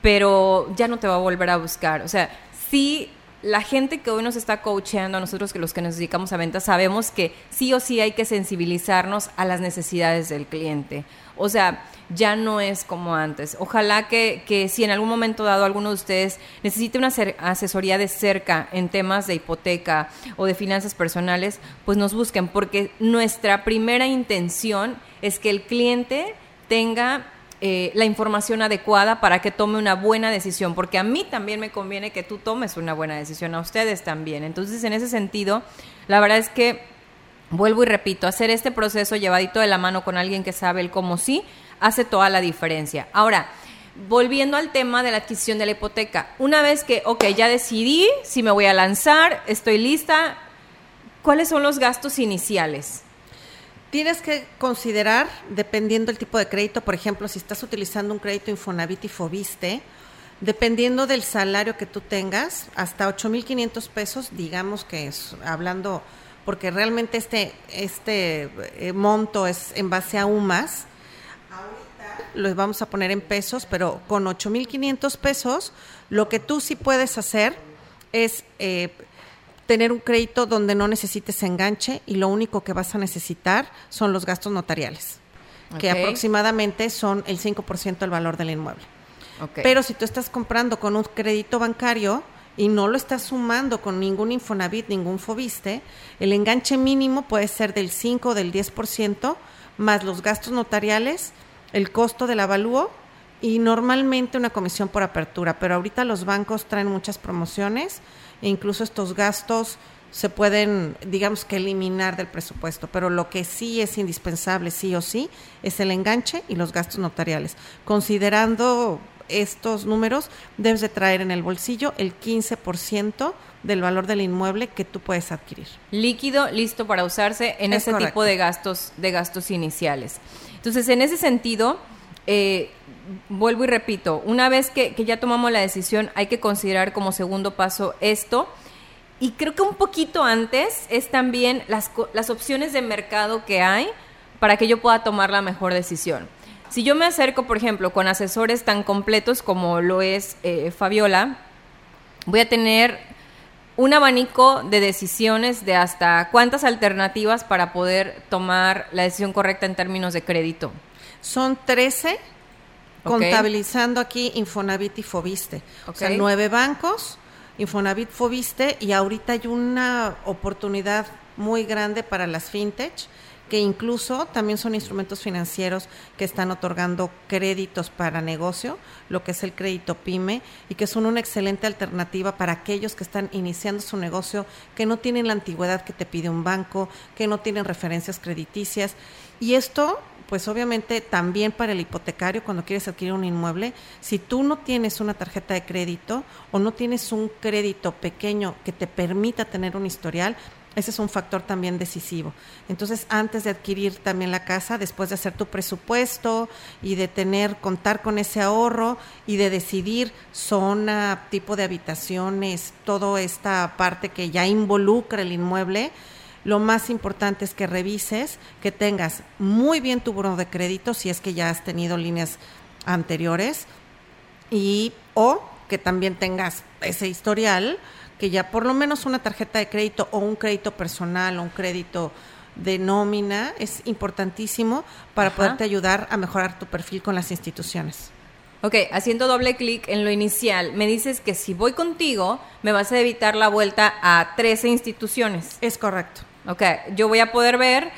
pero ya no te va a volver a buscar. O sea, sí, la gente que hoy nos está coacheando, nosotros que los que nos dedicamos a ventas, sabemos que sí o sí hay que sensibilizarnos a las necesidades del cliente. O sea, ya no es como antes. Ojalá que, que si en algún momento dado alguno de ustedes necesite una asesoría de cerca en temas de hipoteca o de finanzas personales, pues nos busquen, porque nuestra primera intención es que el cliente tenga eh, la información adecuada para que tome una buena decisión, porque a mí también me conviene que tú tomes una buena decisión, a ustedes también. Entonces, en ese sentido, la verdad es que, vuelvo y repito, hacer este proceso llevadito de la mano con alguien que sabe el cómo sí, hace toda la diferencia. Ahora, volviendo al tema de la adquisición de la hipoteca, una vez que, ok, ya decidí si me voy a lanzar, estoy lista, ¿cuáles son los gastos iniciales? Tienes que considerar, dependiendo del tipo de crédito, por ejemplo, si estás utilizando un crédito Infonavit y Fobiste, dependiendo del salario que tú tengas, hasta 8.500 pesos, digamos que es, hablando, porque realmente este, este eh, monto es en base a UMAS, los vamos a poner en pesos, pero con 8.500 pesos, lo que tú sí puedes hacer es eh, tener un crédito donde no necesites enganche y lo único que vas a necesitar son los gastos notariales, que aproximadamente son el 5% del valor del inmueble. Pero si tú estás comprando con un crédito bancario, y no lo estás sumando con ningún Infonavit, ningún Fobiste, el enganche mínimo puede ser del 5 o del 10%, más los gastos notariales el costo del avalúo y normalmente una comisión por apertura, pero ahorita los bancos traen muchas promociones e incluso estos gastos se pueden, digamos que eliminar del presupuesto, pero lo que sí es indispensable, sí o sí, es el enganche y los gastos notariales. Considerando estos números, debes de traer en el bolsillo el 15% del valor del inmueble que tú puedes adquirir. Líquido listo para usarse en ese tipo de gastos, de gastos iniciales. Entonces, en ese sentido, eh, vuelvo y repito, una vez que, ya tomamos la decisión, hay que considerar como segundo paso esto. Y creo que un poquito antes es también las, las opciones de mercado que hay para que yo pueda tomar la mejor decisión. Si yo me acerco, por ejemplo, con asesores tan completos como lo es eh, Fabiola, voy a tener un abanico de decisiones de hasta cuántas alternativas para poder tomar la decisión correcta en términos de crédito. Son 13, Ok. contabilizando aquí Infonavit y Fobiste. O sea, nueve bancos, Infonavit, Fobiste, y ahorita hay una oportunidad muy grande para las fintech, que incluso también son instrumentos financieros que están otorgando créditos para negocio, lo que es el crédito PYME, y que son una excelente alternativa para aquellos que están iniciando su negocio, que no tienen la antigüedad que te pide un banco, que no tienen referencias crediticias. Y esto, pues obviamente también para el hipotecario, cuando quieres adquirir un inmueble, si tú no tienes una tarjeta de crédito o no tienes un crédito pequeño que te permita tener un historial, ese es un factor también decisivo. Entonces, antes de adquirir también la casa, después de hacer tu presupuesto y de tener, contar con ese ahorro y de decidir zona, tipo de habitaciones, toda esta parte que ya involucra el inmueble, lo más importante es que revises, que tengas muy bien tu buro de crédito, si es que ya has tenido líneas anteriores, y o que también tengas ese historial, que ya por lo menos una tarjeta de crédito o un crédito personal o un crédito de nómina es importantísimo para Ajá. poderte ayudar a mejorar tu perfil con las instituciones. Ok, haciendo doble clic en lo inicial, me dices que si voy contigo, me vas a evitar la vuelta a 13 instituciones. Es correcto. Ok, yo voy a poder ver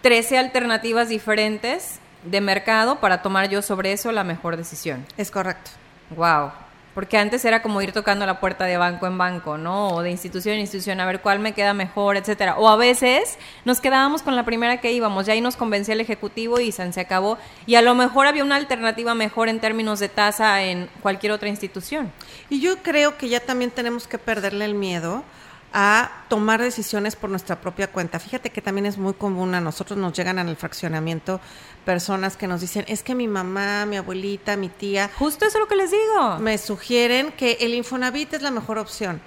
13 alternativas diferentes de mercado para tomar yo sobre eso la mejor decisión. Es correcto. Wow. Porque antes era como ir tocando la puerta de banco en banco, ¿no? O de institución en institución, a ver cuál me queda mejor, etcétera. O a veces nos quedábamos con la primera que íbamos, ya ahí nos convencía el ejecutivo y se acabó. Y a lo mejor había una alternativa mejor en términos de tasa en cualquier otra institución. Y yo creo que ya también tenemos que perderle el miedo a tomar decisiones por nuestra propia cuenta. Fíjate que también es muy común, a nosotros nos llegan el fraccionamiento personas que nos dicen, es que mi mamá, mi abuelita, mi tía, Justo eso es lo que les digo. me sugieren que el Infonavit es la mejor opción.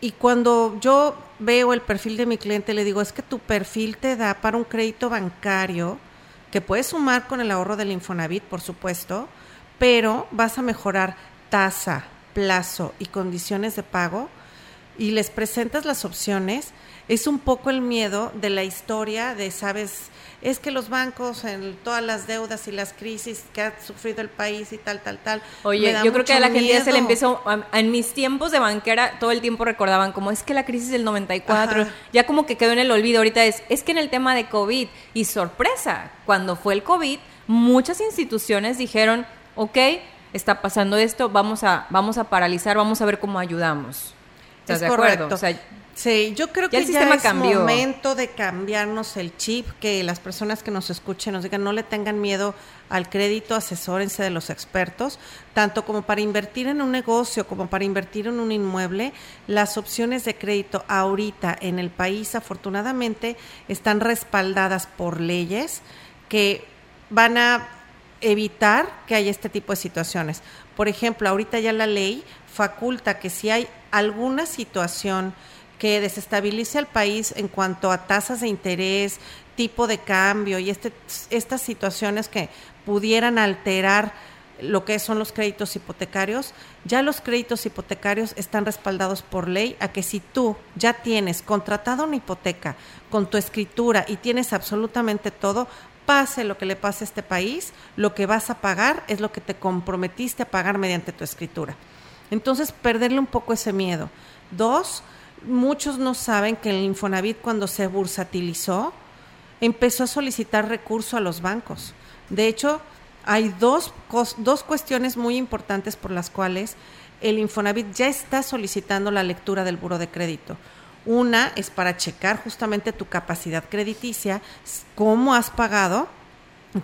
Y cuando yo veo el perfil de mi cliente, le digo, es que tu perfil te da para un crédito bancario, que puedes sumar con el ahorro del Infonavit, por supuesto, pero vas a mejorar tasa, plazo y condiciones de pago y les presentas las opciones, es un poco el miedo de la historia de, sabes, es que los bancos en todas las deudas y las crisis que ha sufrido el país y tal, tal, tal. Oye, yo creo que a la gente ya se le empezó, en mis tiempos de banquera, todo el tiempo recordaban como es que la crisis del 94, Ajá. ya como que quedó en el olvido, ahorita es, es que en el tema de COVID, y sorpresa, cuando fue el COVID, muchas instituciones dijeron, ok, está pasando esto, vamos a, vamos a paralizar, vamos a ver cómo ayudamos. ¿Estás Es de acuerdo? correcto. O sea, Sí, yo creo que el ya es cambió. momento de cambiarnos el chip, que las personas que nos escuchen nos digan no le tengan miedo al crédito, asesórense de los expertos, tanto como para invertir en un negocio como para invertir en un inmueble, las opciones de crédito ahorita en el país afortunadamente están respaldadas por leyes que van a evitar que haya este tipo de situaciones. Por ejemplo, ahorita ya la ley faculta que si hay alguna situación que desestabilice al país en cuanto a tasas de interés, tipo de cambio y este, estas situaciones que pudieran alterar lo que son los créditos hipotecarios, ya los créditos hipotecarios están respaldados por ley a que si tú ya tienes contratado una hipoteca con tu escritura y tienes absolutamente todo, pase lo que le pase a este país, lo que vas a pagar es lo que te comprometiste a pagar mediante tu escritura. Entonces, perderle un poco ese miedo. Dos, muchos no saben que el Infonavit cuando se bursatilizó, empezó a solicitar recurso a los bancos. De hecho, hay dos, dos cuestiones muy importantes por las cuales el Infonavit ya está solicitando la lectura del buro de crédito. Una es para checar justamente tu capacidad crediticia, cómo has pagado,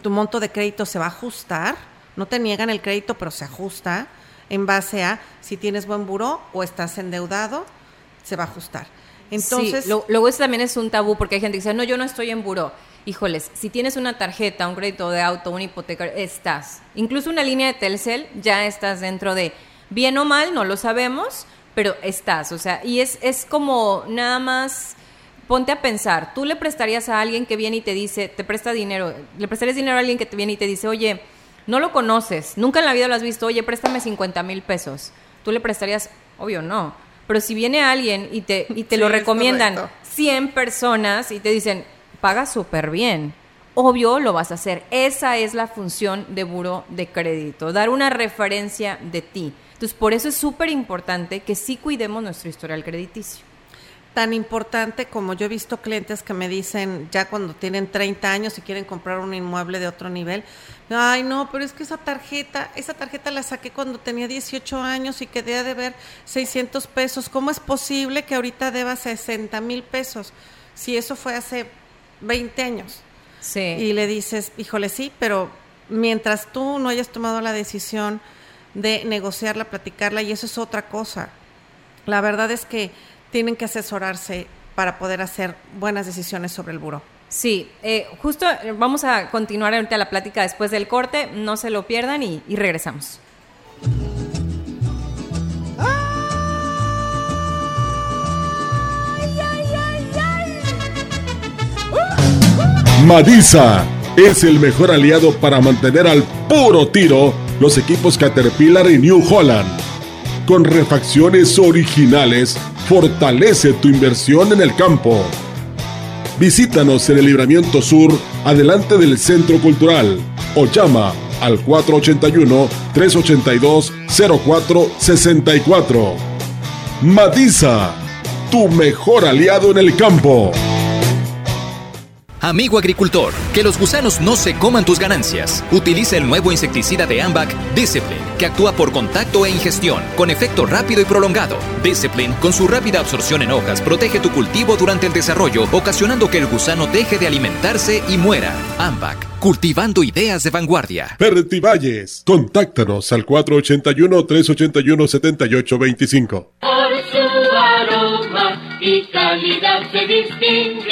tu monto de crédito se va a ajustar, no te niegan el crédito, pero se ajusta en base a si tienes buen buro o estás endeudado, se va a ajustar. Entonces, sí, lo- luego eso también es un tabú porque hay gente que dice, no, yo no estoy en buró. Híjoles, si tienes una tarjeta, un crédito de auto, una hipoteca, estás. Incluso una línea de Telcel, ya estás dentro de, bien o mal, no lo sabemos, pero estás. O sea, y es, es como nada más, ponte a pensar, tú le prestarías a alguien que viene y te dice, te presta dinero, le prestarías dinero a alguien que te viene y te dice, oye, no lo conoces, nunca en la vida lo has visto, oye, préstame 50 mil pesos. ¿tú le prestarías? Obvio, no. Pero si viene alguien y te, y te Sí, lo recomiendan correcto. 100 personas y te dicen, paga súper bien, obvio lo vas a hacer. Esa es la función de buro de crédito, dar una referencia de ti. Entonces, por eso es súper importante que sí cuidemos nuestro historial crediticio. Tan importante como yo he visto clientes que me dicen ya cuando tienen 30 años y quieren comprar un inmueble de otro nivel, ay no, pero es que esa tarjeta, esa tarjeta la saqué cuando tenía 18 años y quedé de ver 600 pesos. ¿Cómo es posible que ahorita deba 60 mil pesos si eso fue hace 20 años? Sí. Y le dices, híjole, sí, pero mientras tú no hayas tomado la decisión de negociarla, platicarla, y eso es otra cosa. La verdad es que tienen que asesorarse para poder hacer buenas decisiones sobre el buro. Sí, eh, justo eh, vamos a continuar ahorita la plática después del corte, no se lo pierdan y, y regresamos. Madisa es el mejor aliado para mantener al puro tiro los equipos Caterpillar y New Holland. Con refacciones originales, fortalece tu inversión en el campo. Visítanos en el Libramiento Sur, adelante del Centro Cultural, o llama al 481-382-0464. Madisa, tu mejor aliado en el campo. Amigo agricultor, que los gusanos no se coman tus ganancias. Utiliza el nuevo insecticida de Ambac, Discipline, que actúa por contacto e ingestión, con efecto rápido y prolongado. Discipline, con su rápida absorción en hojas, protege tu cultivo durante el desarrollo, ocasionando que el gusano deje de alimentarse y muera. Ambac, cultivando ideas de vanguardia. Fertivalles, contáctanos al 481-381-7825. Por su aroma y calidad se distingue.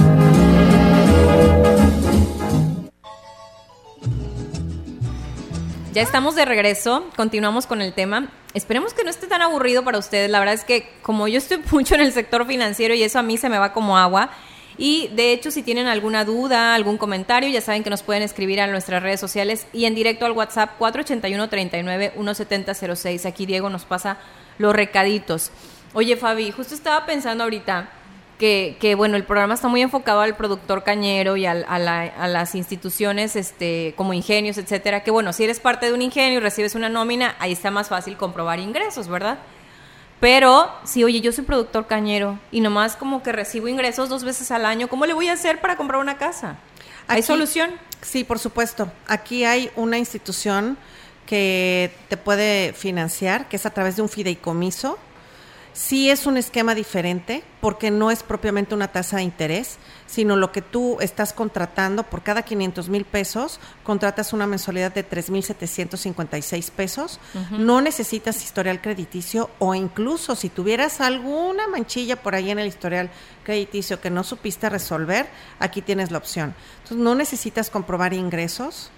Ya estamos de regreso, continuamos con el tema. Esperemos que no esté tan aburrido para ustedes. La verdad es que como yo estoy mucho en el sector financiero y eso a mí se me va como agua. Y de hecho, si tienen alguna duda, algún comentario, ya saben que nos pueden escribir a nuestras redes sociales y en directo al WhatsApp 481-39-1706. Aquí Diego nos pasa los recaditos. Oye, Fabi, justo estaba pensando ahorita que, que, bueno, el programa está muy enfocado al productor cañero y al- a, la- a las instituciones este, como ingenios, etcétera. Que bueno, si eres parte de un ingenio y recibes una nómina, ahí está más fácil comprobar ingresos, ¿verdad? Pero si, oye, yo soy productor cañero y nomás como que recibo ingresos dos veces al año, ¿cómo le voy a hacer para comprar una casa? ¿Hay Aquí- solución? Sí, por supuesto. Aquí hay una institución que te puede financiar, que es a través de un fideicomiso. Sí es un esquema diferente porque no es propiamente una tasa de interés, sino lo que tú estás contratando por cada 500 mil pesos, contratas una mensualidad de 3.756 pesos. No necesitas historial crediticio o incluso si tuvieras alguna manchilla por ahí en el historial crediticio que no supiste resolver, aquí tienes la opción. Entonces no necesitas comprobar ingresos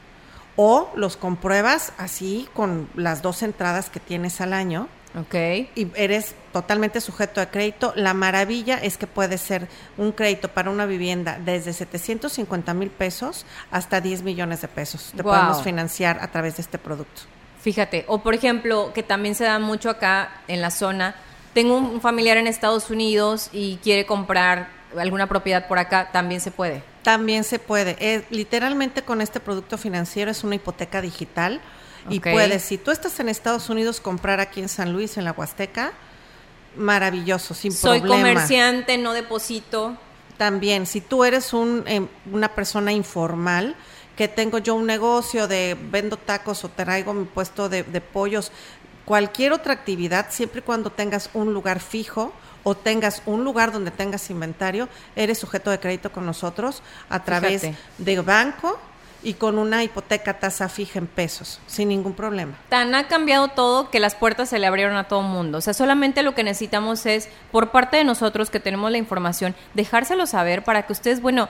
o los compruebas así con las dos entradas que tienes al año Ok. y eres totalmente sujeto a crédito. La maravilla es que puede ser un crédito para una vivienda desde 750 mil pesos hasta 10 millones de pesos. Te podemos financiar a través de este producto. Fíjate, o por ejemplo, que también se da mucho acá en la zona. Tengo un familiar en Estados Unidos y quiere comprar alguna propiedad por acá, también se puede. También se puede. Eh, literalmente con este producto financiero es una hipoteca digital y puedes, si tú estás en Estados Unidos, comprar aquí en San Luis, en la Huasteca, maravilloso, sin Soy problema. comerciante, no deposito. También, si tú eres un, em, una persona informal, que tengo yo un negocio de vendo tacos o traigo mi puesto de, de pollos, cualquier otra actividad, siempre y cuando tengas un lugar fijo o tengas un lugar donde tengas inventario, eres sujeto de crédito con nosotros a través Fíjate. de banco y con una hipoteca tasa fija en pesos, sin ningún problema. Tan ha cambiado todo que las puertas se le abrieron a todo mundo. O sea, solamente lo que necesitamos es, por parte de nosotros que tenemos la información, dejárselo saber para que ustedes, bueno,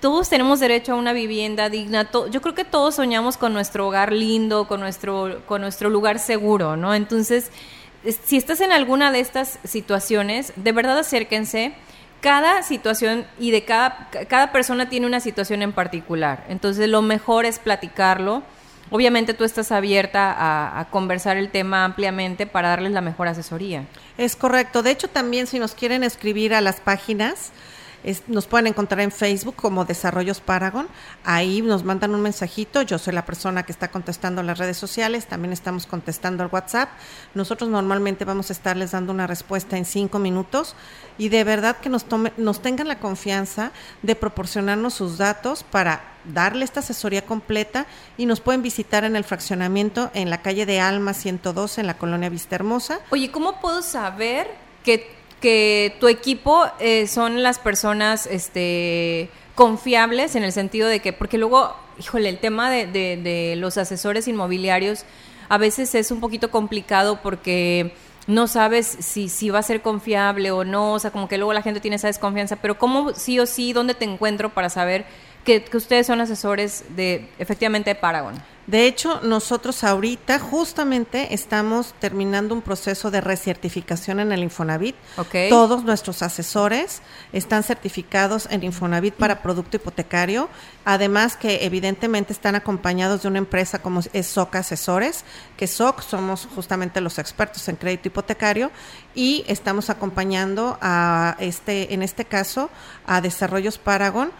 todos tenemos derecho a una vivienda digna. Yo creo que todos soñamos con nuestro hogar lindo, con nuestro, con nuestro lugar seguro, ¿no? Entonces, si estás en alguna de estas situaciones, de verdad acérquense cada situación y de cada, cada persona tiene una situación en particular. Entonces lo mejor es platicarlo. Obviamente tú estás abierta a, a, conversar el tema ampliamente para darles la mejor asesoría. Es correcto. De hecho, también si nos quieren escribir a las páginas, nos pueden encontrar en Facebook como Desarrollos Paragon. Ahí nos mandan un mensajito. Yo soy la persona que está contestando las redes sociales. También estamos contestando al WhatsApp. Nosotros normalmente vamos a estarles dando una respuesta en cinco minutos. Y de verdad que nos, tome, nos tengan la confianza de proporcionarnos sus datos para darle esta asesoría completa y nos pueden visitar en el fraccionamiento en la calle de Alma 112 en la colonia Vista Hermosa. Oye, ¿cómo puedo saber que que tu equipo eh, son las personas este, confiables en el sentido de que, porque luego, híjole, el tema de, de, los asesores inmobiliarios a veces es un poquito complicado porque no sabes si, si va a ser confiable o no, o sea, como que luego la gente tiene esa desconfianza, pero ¿cómo sí o sí, dónde te encuentro para saber que, que ustedes son asesores de, efectivamente, de Paragon? De hecho, nosotros ahorita justamente estamos terminando un proceso de recertificación en el Infonavit. Todos nuestros asesores están certificados en Infonavit para producto hipotecario, además que evidentemente están acompañados de una empresa como es SOC Asesores, que SOC somos justamente los expertos en crédito hipotecario y estamos acompañando a este en este caso a Desarrollos Paragon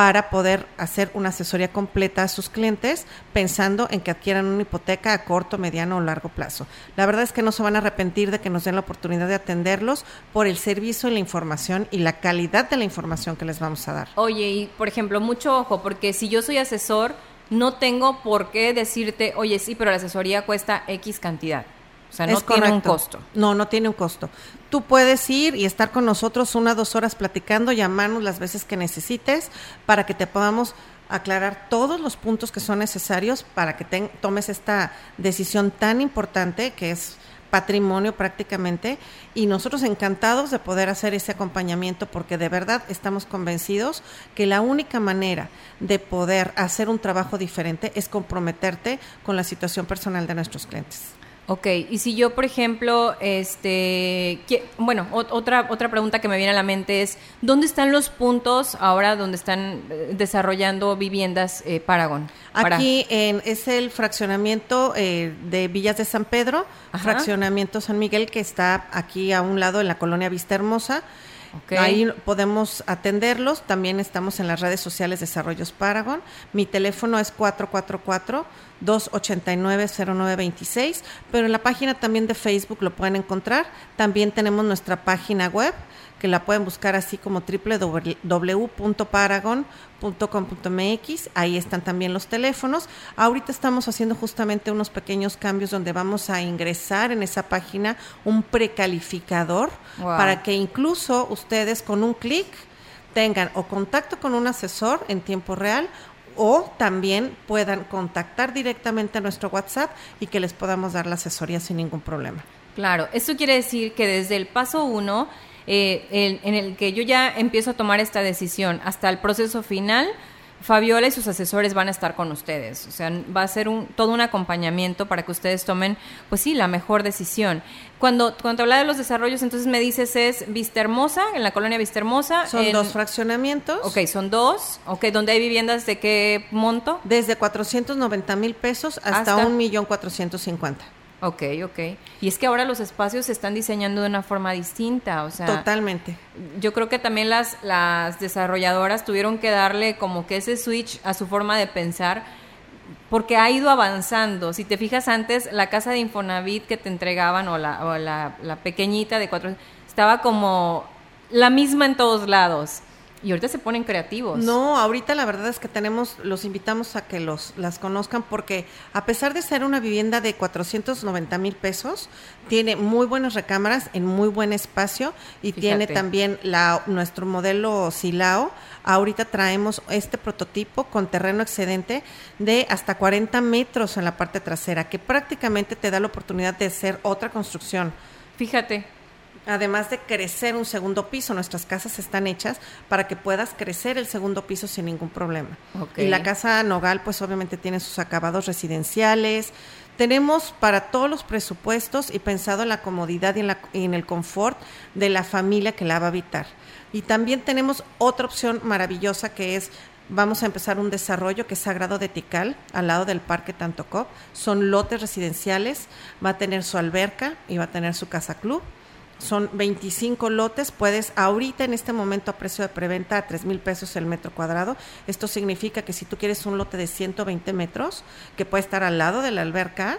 para poder hacer una asesoría completa a sus clientes pensando en que adquieran una hipoteca a corto, mediano o largo plazo. La verdad es que no se van a arrepentir de que nos den la oportunidad de atenderlos por el servicio y la información y la calidad de la información que les vamos a dar. Oye, y por ejemplo, mucho ojo, porque si yo soy asesor, no tengo por qué decirte, oye, sí, pero la asesoría cuesta X cantidad. O sea, no tiene un costo. No, no tiene un costo. Tú puedes ir y estar con nosotros una o dos horas platicando, llamarnos las veces que necesites para que te podamos aclarar todos los puntos que son necesarios para que tomes esta decisión tan importante que es patrimonio prácticamente y nosotros encantados de poder hacer ese acompañamiento porque de verdad estamos convencidos que la única manera de poder hacer un trabajo diferente es comprometerte con la situación personal de nuestros clientes. Ok, y si yo, por ejemplo, este, bueno, otra, otra pregunta que me viene a la mente es, ¿dónde están los puntos ahora donde están eh, desarrollando viviendas eh, Paragon? Aquí en, es el fraccionamiento eh, de Villas de San Pedro, fraccionamiento San Miguel, que está aquí a un lado en la colonia Vista Hermosa. Ahí podemos atenderlos. También estamos en las redes sociales Desarrollos Paragon. Mi teléfono es 444 289-0926, pero en la página también de Facebook lo pueden encontrar. También tenemos nuestra página web que la pueden buscar así como www.paragon.com.mx. Ahí están también los teléfonos. Ahorita estamos haciendo justamente unos pequeños cambios donde vamos a ingresar en esa página un precalificador para que incluso ustedes con un clic tengan o contacto con un asesor en tiempo real o también puedan contactar directamente a nuestro WhatsApp y que les podamos dar la asesoría sin ningún problema. Claro, esto quiere decir que desde el paso uno, eh, en el que yo ya empiezo a tomar esta decisión hasta el proceso final, Fabiola y sus asesores van a estar con ustedes. O sea, va a ser un, todo un acompañamiento para que ustedes tomen, pues sí, la mejor decisión. Cuando, cuando habla de los desarrollos, entonces me dices es Vista Hermosa, en la colonia Vista Hermosa. Son dos fraccionamientos. Ok, son dos. Ok, ¿dónde hay viviendas de qué monto? Desde 490 mil pesos hasta, un millón cuatrocientos cincuenta. Ok, ok. Y es que ahora los espacios se están diseñando de una forma distinta, o sea... Totalmente. Yo creo que también las, las desarrolladoras tuvieron que darle como que ese switch a su forma de pensar, porque ha ido avanzando. Si te fijas antes, la casa de Infonavit que te entregaban, o la, o la, la pequeñita de cuatro, estaba como la misma en todos lados. Y ahorita se ponen creativos. No, ahorita la verdad es que tenemos, los invitamos a que los las conozcan porque a pesar de ser una vivienda de 490 mil pesos, tiene muy buenas recámaras en muy buen espacio y tiene también la nuestro modelo Silao. Ahorita traemos este prototipo con terreno excedente de hasta 40 metros en la parte trasera, que prácticamente te da la oportunidad de hacer otra construcción. Fíjate, Además de crecer un segundo piso, nuestras casas están hechas para que puedas crecer el segundo piso sin ningún problema. Y la casa Nogal, pues obviamente tiene sus acabados residenciales. Tenemos para todos los presupuestos y pensado en la comodidad y en, y en el confort de la familia que la va a habitar. Y también tenemos otra opción maravillosa que es vamos a empezar un desarrollo que es Sagrado de Tikal, al lado del Parque Tantocop. Son lotes residenciales, va a tener su alberca y va a tener su casa club son 25 lotes, puedes ahorita en este momento a precio de preventa a 3 mil pesos el metro cuadrado. Esto significa que si tú quieres un lote de 120 metros, que puede estar al lado de la alberca,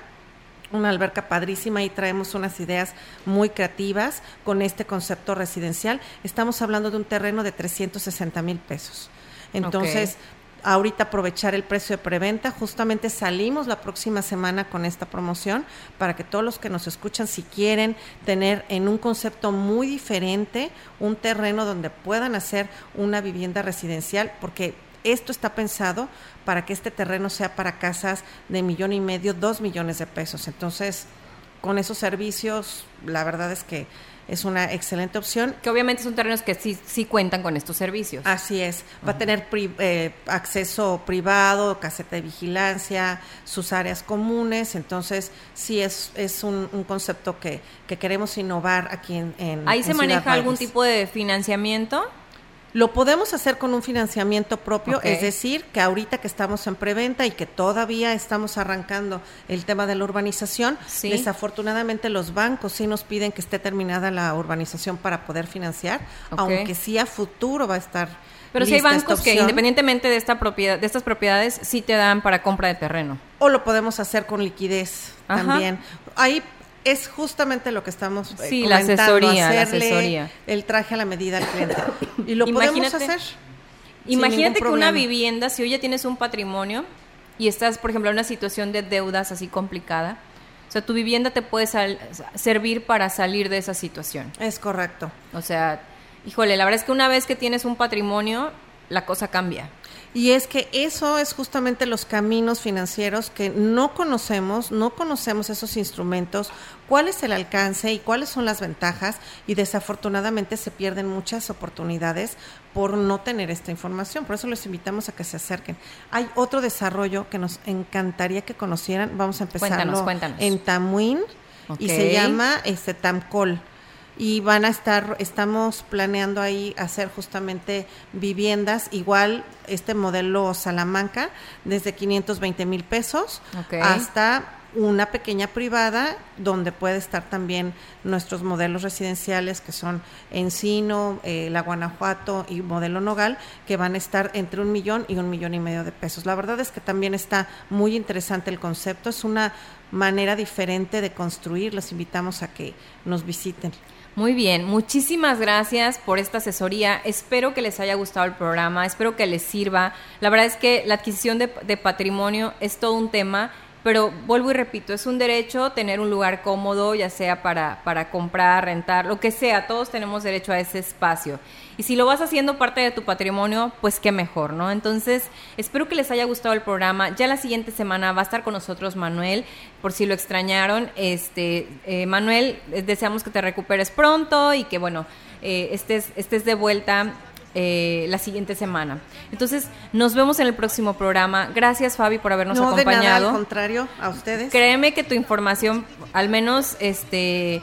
una alberca padrísima y traemos unas ideas muy creativas con este concepto residencial. Estamos hablando de un terreno de 360 mil pesos. Entonces, ahorita aprovechar el precio de preventa. Justamente salimos la próxima semana con esta promoción para que todos los que nos escuchan, si quieren tener en un concepto muy diferente un terreno donde puedan hacer una vivienda residencial, porque esto está pensado para que este terreno sea para casas de millón y medio, dos millones de pesos. Entonces, con esos servicios, la verdad es que es una excelente opción. Que obviamente son terrenos que sí, sí cuentan con estos servicios. Así es. Va a tener eh, acceso privado, caseta de vigilancia, sus áreas comunes. Entonces, sí es, es un, concepto que, que, queremos innovar aquí en. en ¿Ahí se maneja algún tipo de financiamiento? Lo podemos hacer con un financiamiento propio, es decir, que ahorita que estamos en preventa y que todavía estamos arrancando el tema de la urbanización, desafortunadamente los bancos sí nos piden que esté terminada la urbanización para poder financiar, aunque sí a futuro va a estar. Pero si hay bancos que independientemente de esta propiedad, de estas propiedades, sí te dan para compra de terreno. O lo podemos hacer con liquidez también. Ahí es justamente lo que estamos eh, sí, la asesoría, la asesoría. el traje a la medida al cliente. Y lo podemos hacer. Imagínate que una vivienda, si hoy ya tienes un patrimonio y estás, por ejemplo, en una situación de deudas así complicada, o sea, tu vivienda te puede servir para salir de esa situación. Es correcto. O sea, híjole, la verdad es que una vez que tienes un patrimonio, la cosa cambia. Y es que eso es justamente los caminos financieros que no conocemos, no conocemos esos instrumentos, cuál es el alcance y cuáles son las ventajas y desafortunadamente se pierden muchas oportunidades por no tener esta información. Por eso les invitamos a que se acerquen. Hay otro desarrollo que nos encantaría que conocieran. Vamos a empezar en Tamuín y se llama este Tamcol y van a estar, estamos planeando ahí hacer justamente viviendas, igual este modelo Salamanca, desde 520 mil pesos hasta una pequeña privada donde puede estar también nuestros modelos residenciales que son Encino, eh, La Guanajuato y Modelo Nogal, que van a estar entre un millón y un millón y medio de pesos. La verdad es que también está muy interesante el concepto, es una manera diferente de construir, los invitamos a que nos visiten. Muy bien, muchísimas gracias por esta asesoría. Espero que les haya gustado el programa, espero que les sirva. La verdad es que la adquisición de, patrimonio es todo un tema pero vuelvo y repito, es un derecho tener un lugar cómodo, ya sea para, para comprar, rentar, lo que sea, todos tenemos derecho a ese espacio. Y si lo vas haciendo parte de tu patrimonio, pues qué mejor, ¿no? Entonces, espero que les haya gustado el programa. Ya la siguiente semana va a estar con nosotros Manuel, por si lo extrañaron. Este, eh, Manuel, deseamos que te recuperes pronto y que, bueno, eh, estés, estés de vuelta eh, la siguiente semana. Entonces, nos vemos en el próximo programa. Gracias, Fabi, por habernos no, acompañado. De nada, al contrario, a ustedes. Créeme que tu información, al menos, este,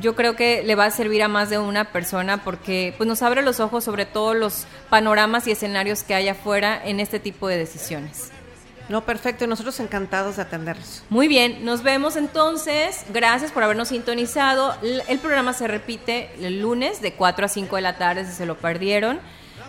yo creo que le va a servir a más de una persona porque pues, nos abre los ojos sobre todos los panoramas y escenarios que hay afuera en este tipo de decisiones. No, perfecto. Nosotros encantados de atenderlos. Muy bien. Nos vemos entonces. Gracias por habernos sintonizado. El programa se repite el lunes de 4 a 5 de la tarde si se lo perdieron.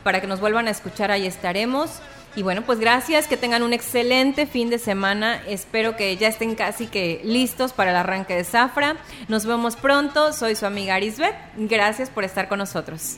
Para que nos vuelvan a escuchar, ahí estaremos. Y bueno, pues gracias, que tengan un excelente fin de semana. Espero que ya estén casi que listos para el arranque de Zafra. Nos vemos pronto. Soy su amiga Arisbeth. Gracias por estar con nosotros.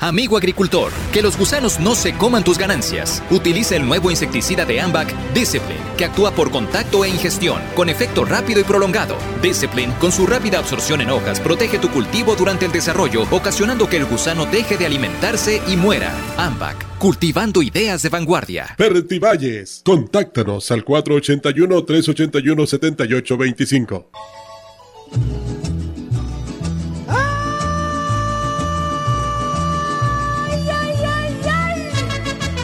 Amigo agricultor, que los gusanos no se coman tus ganancias. Utiliza el nuevo insecticida de Ambac, Discipline, que actúa por contacto e ingestión, con efecto rápido y prolongado. Discipline, con su rápida absorción en hojas, protege tu cultivo durante el desarrollo, ocasionando que el gusano deje de alimentarse y muera. Ambac, cultivando ideas de vanguardia. Valles, contáctanos al 481-381-7825.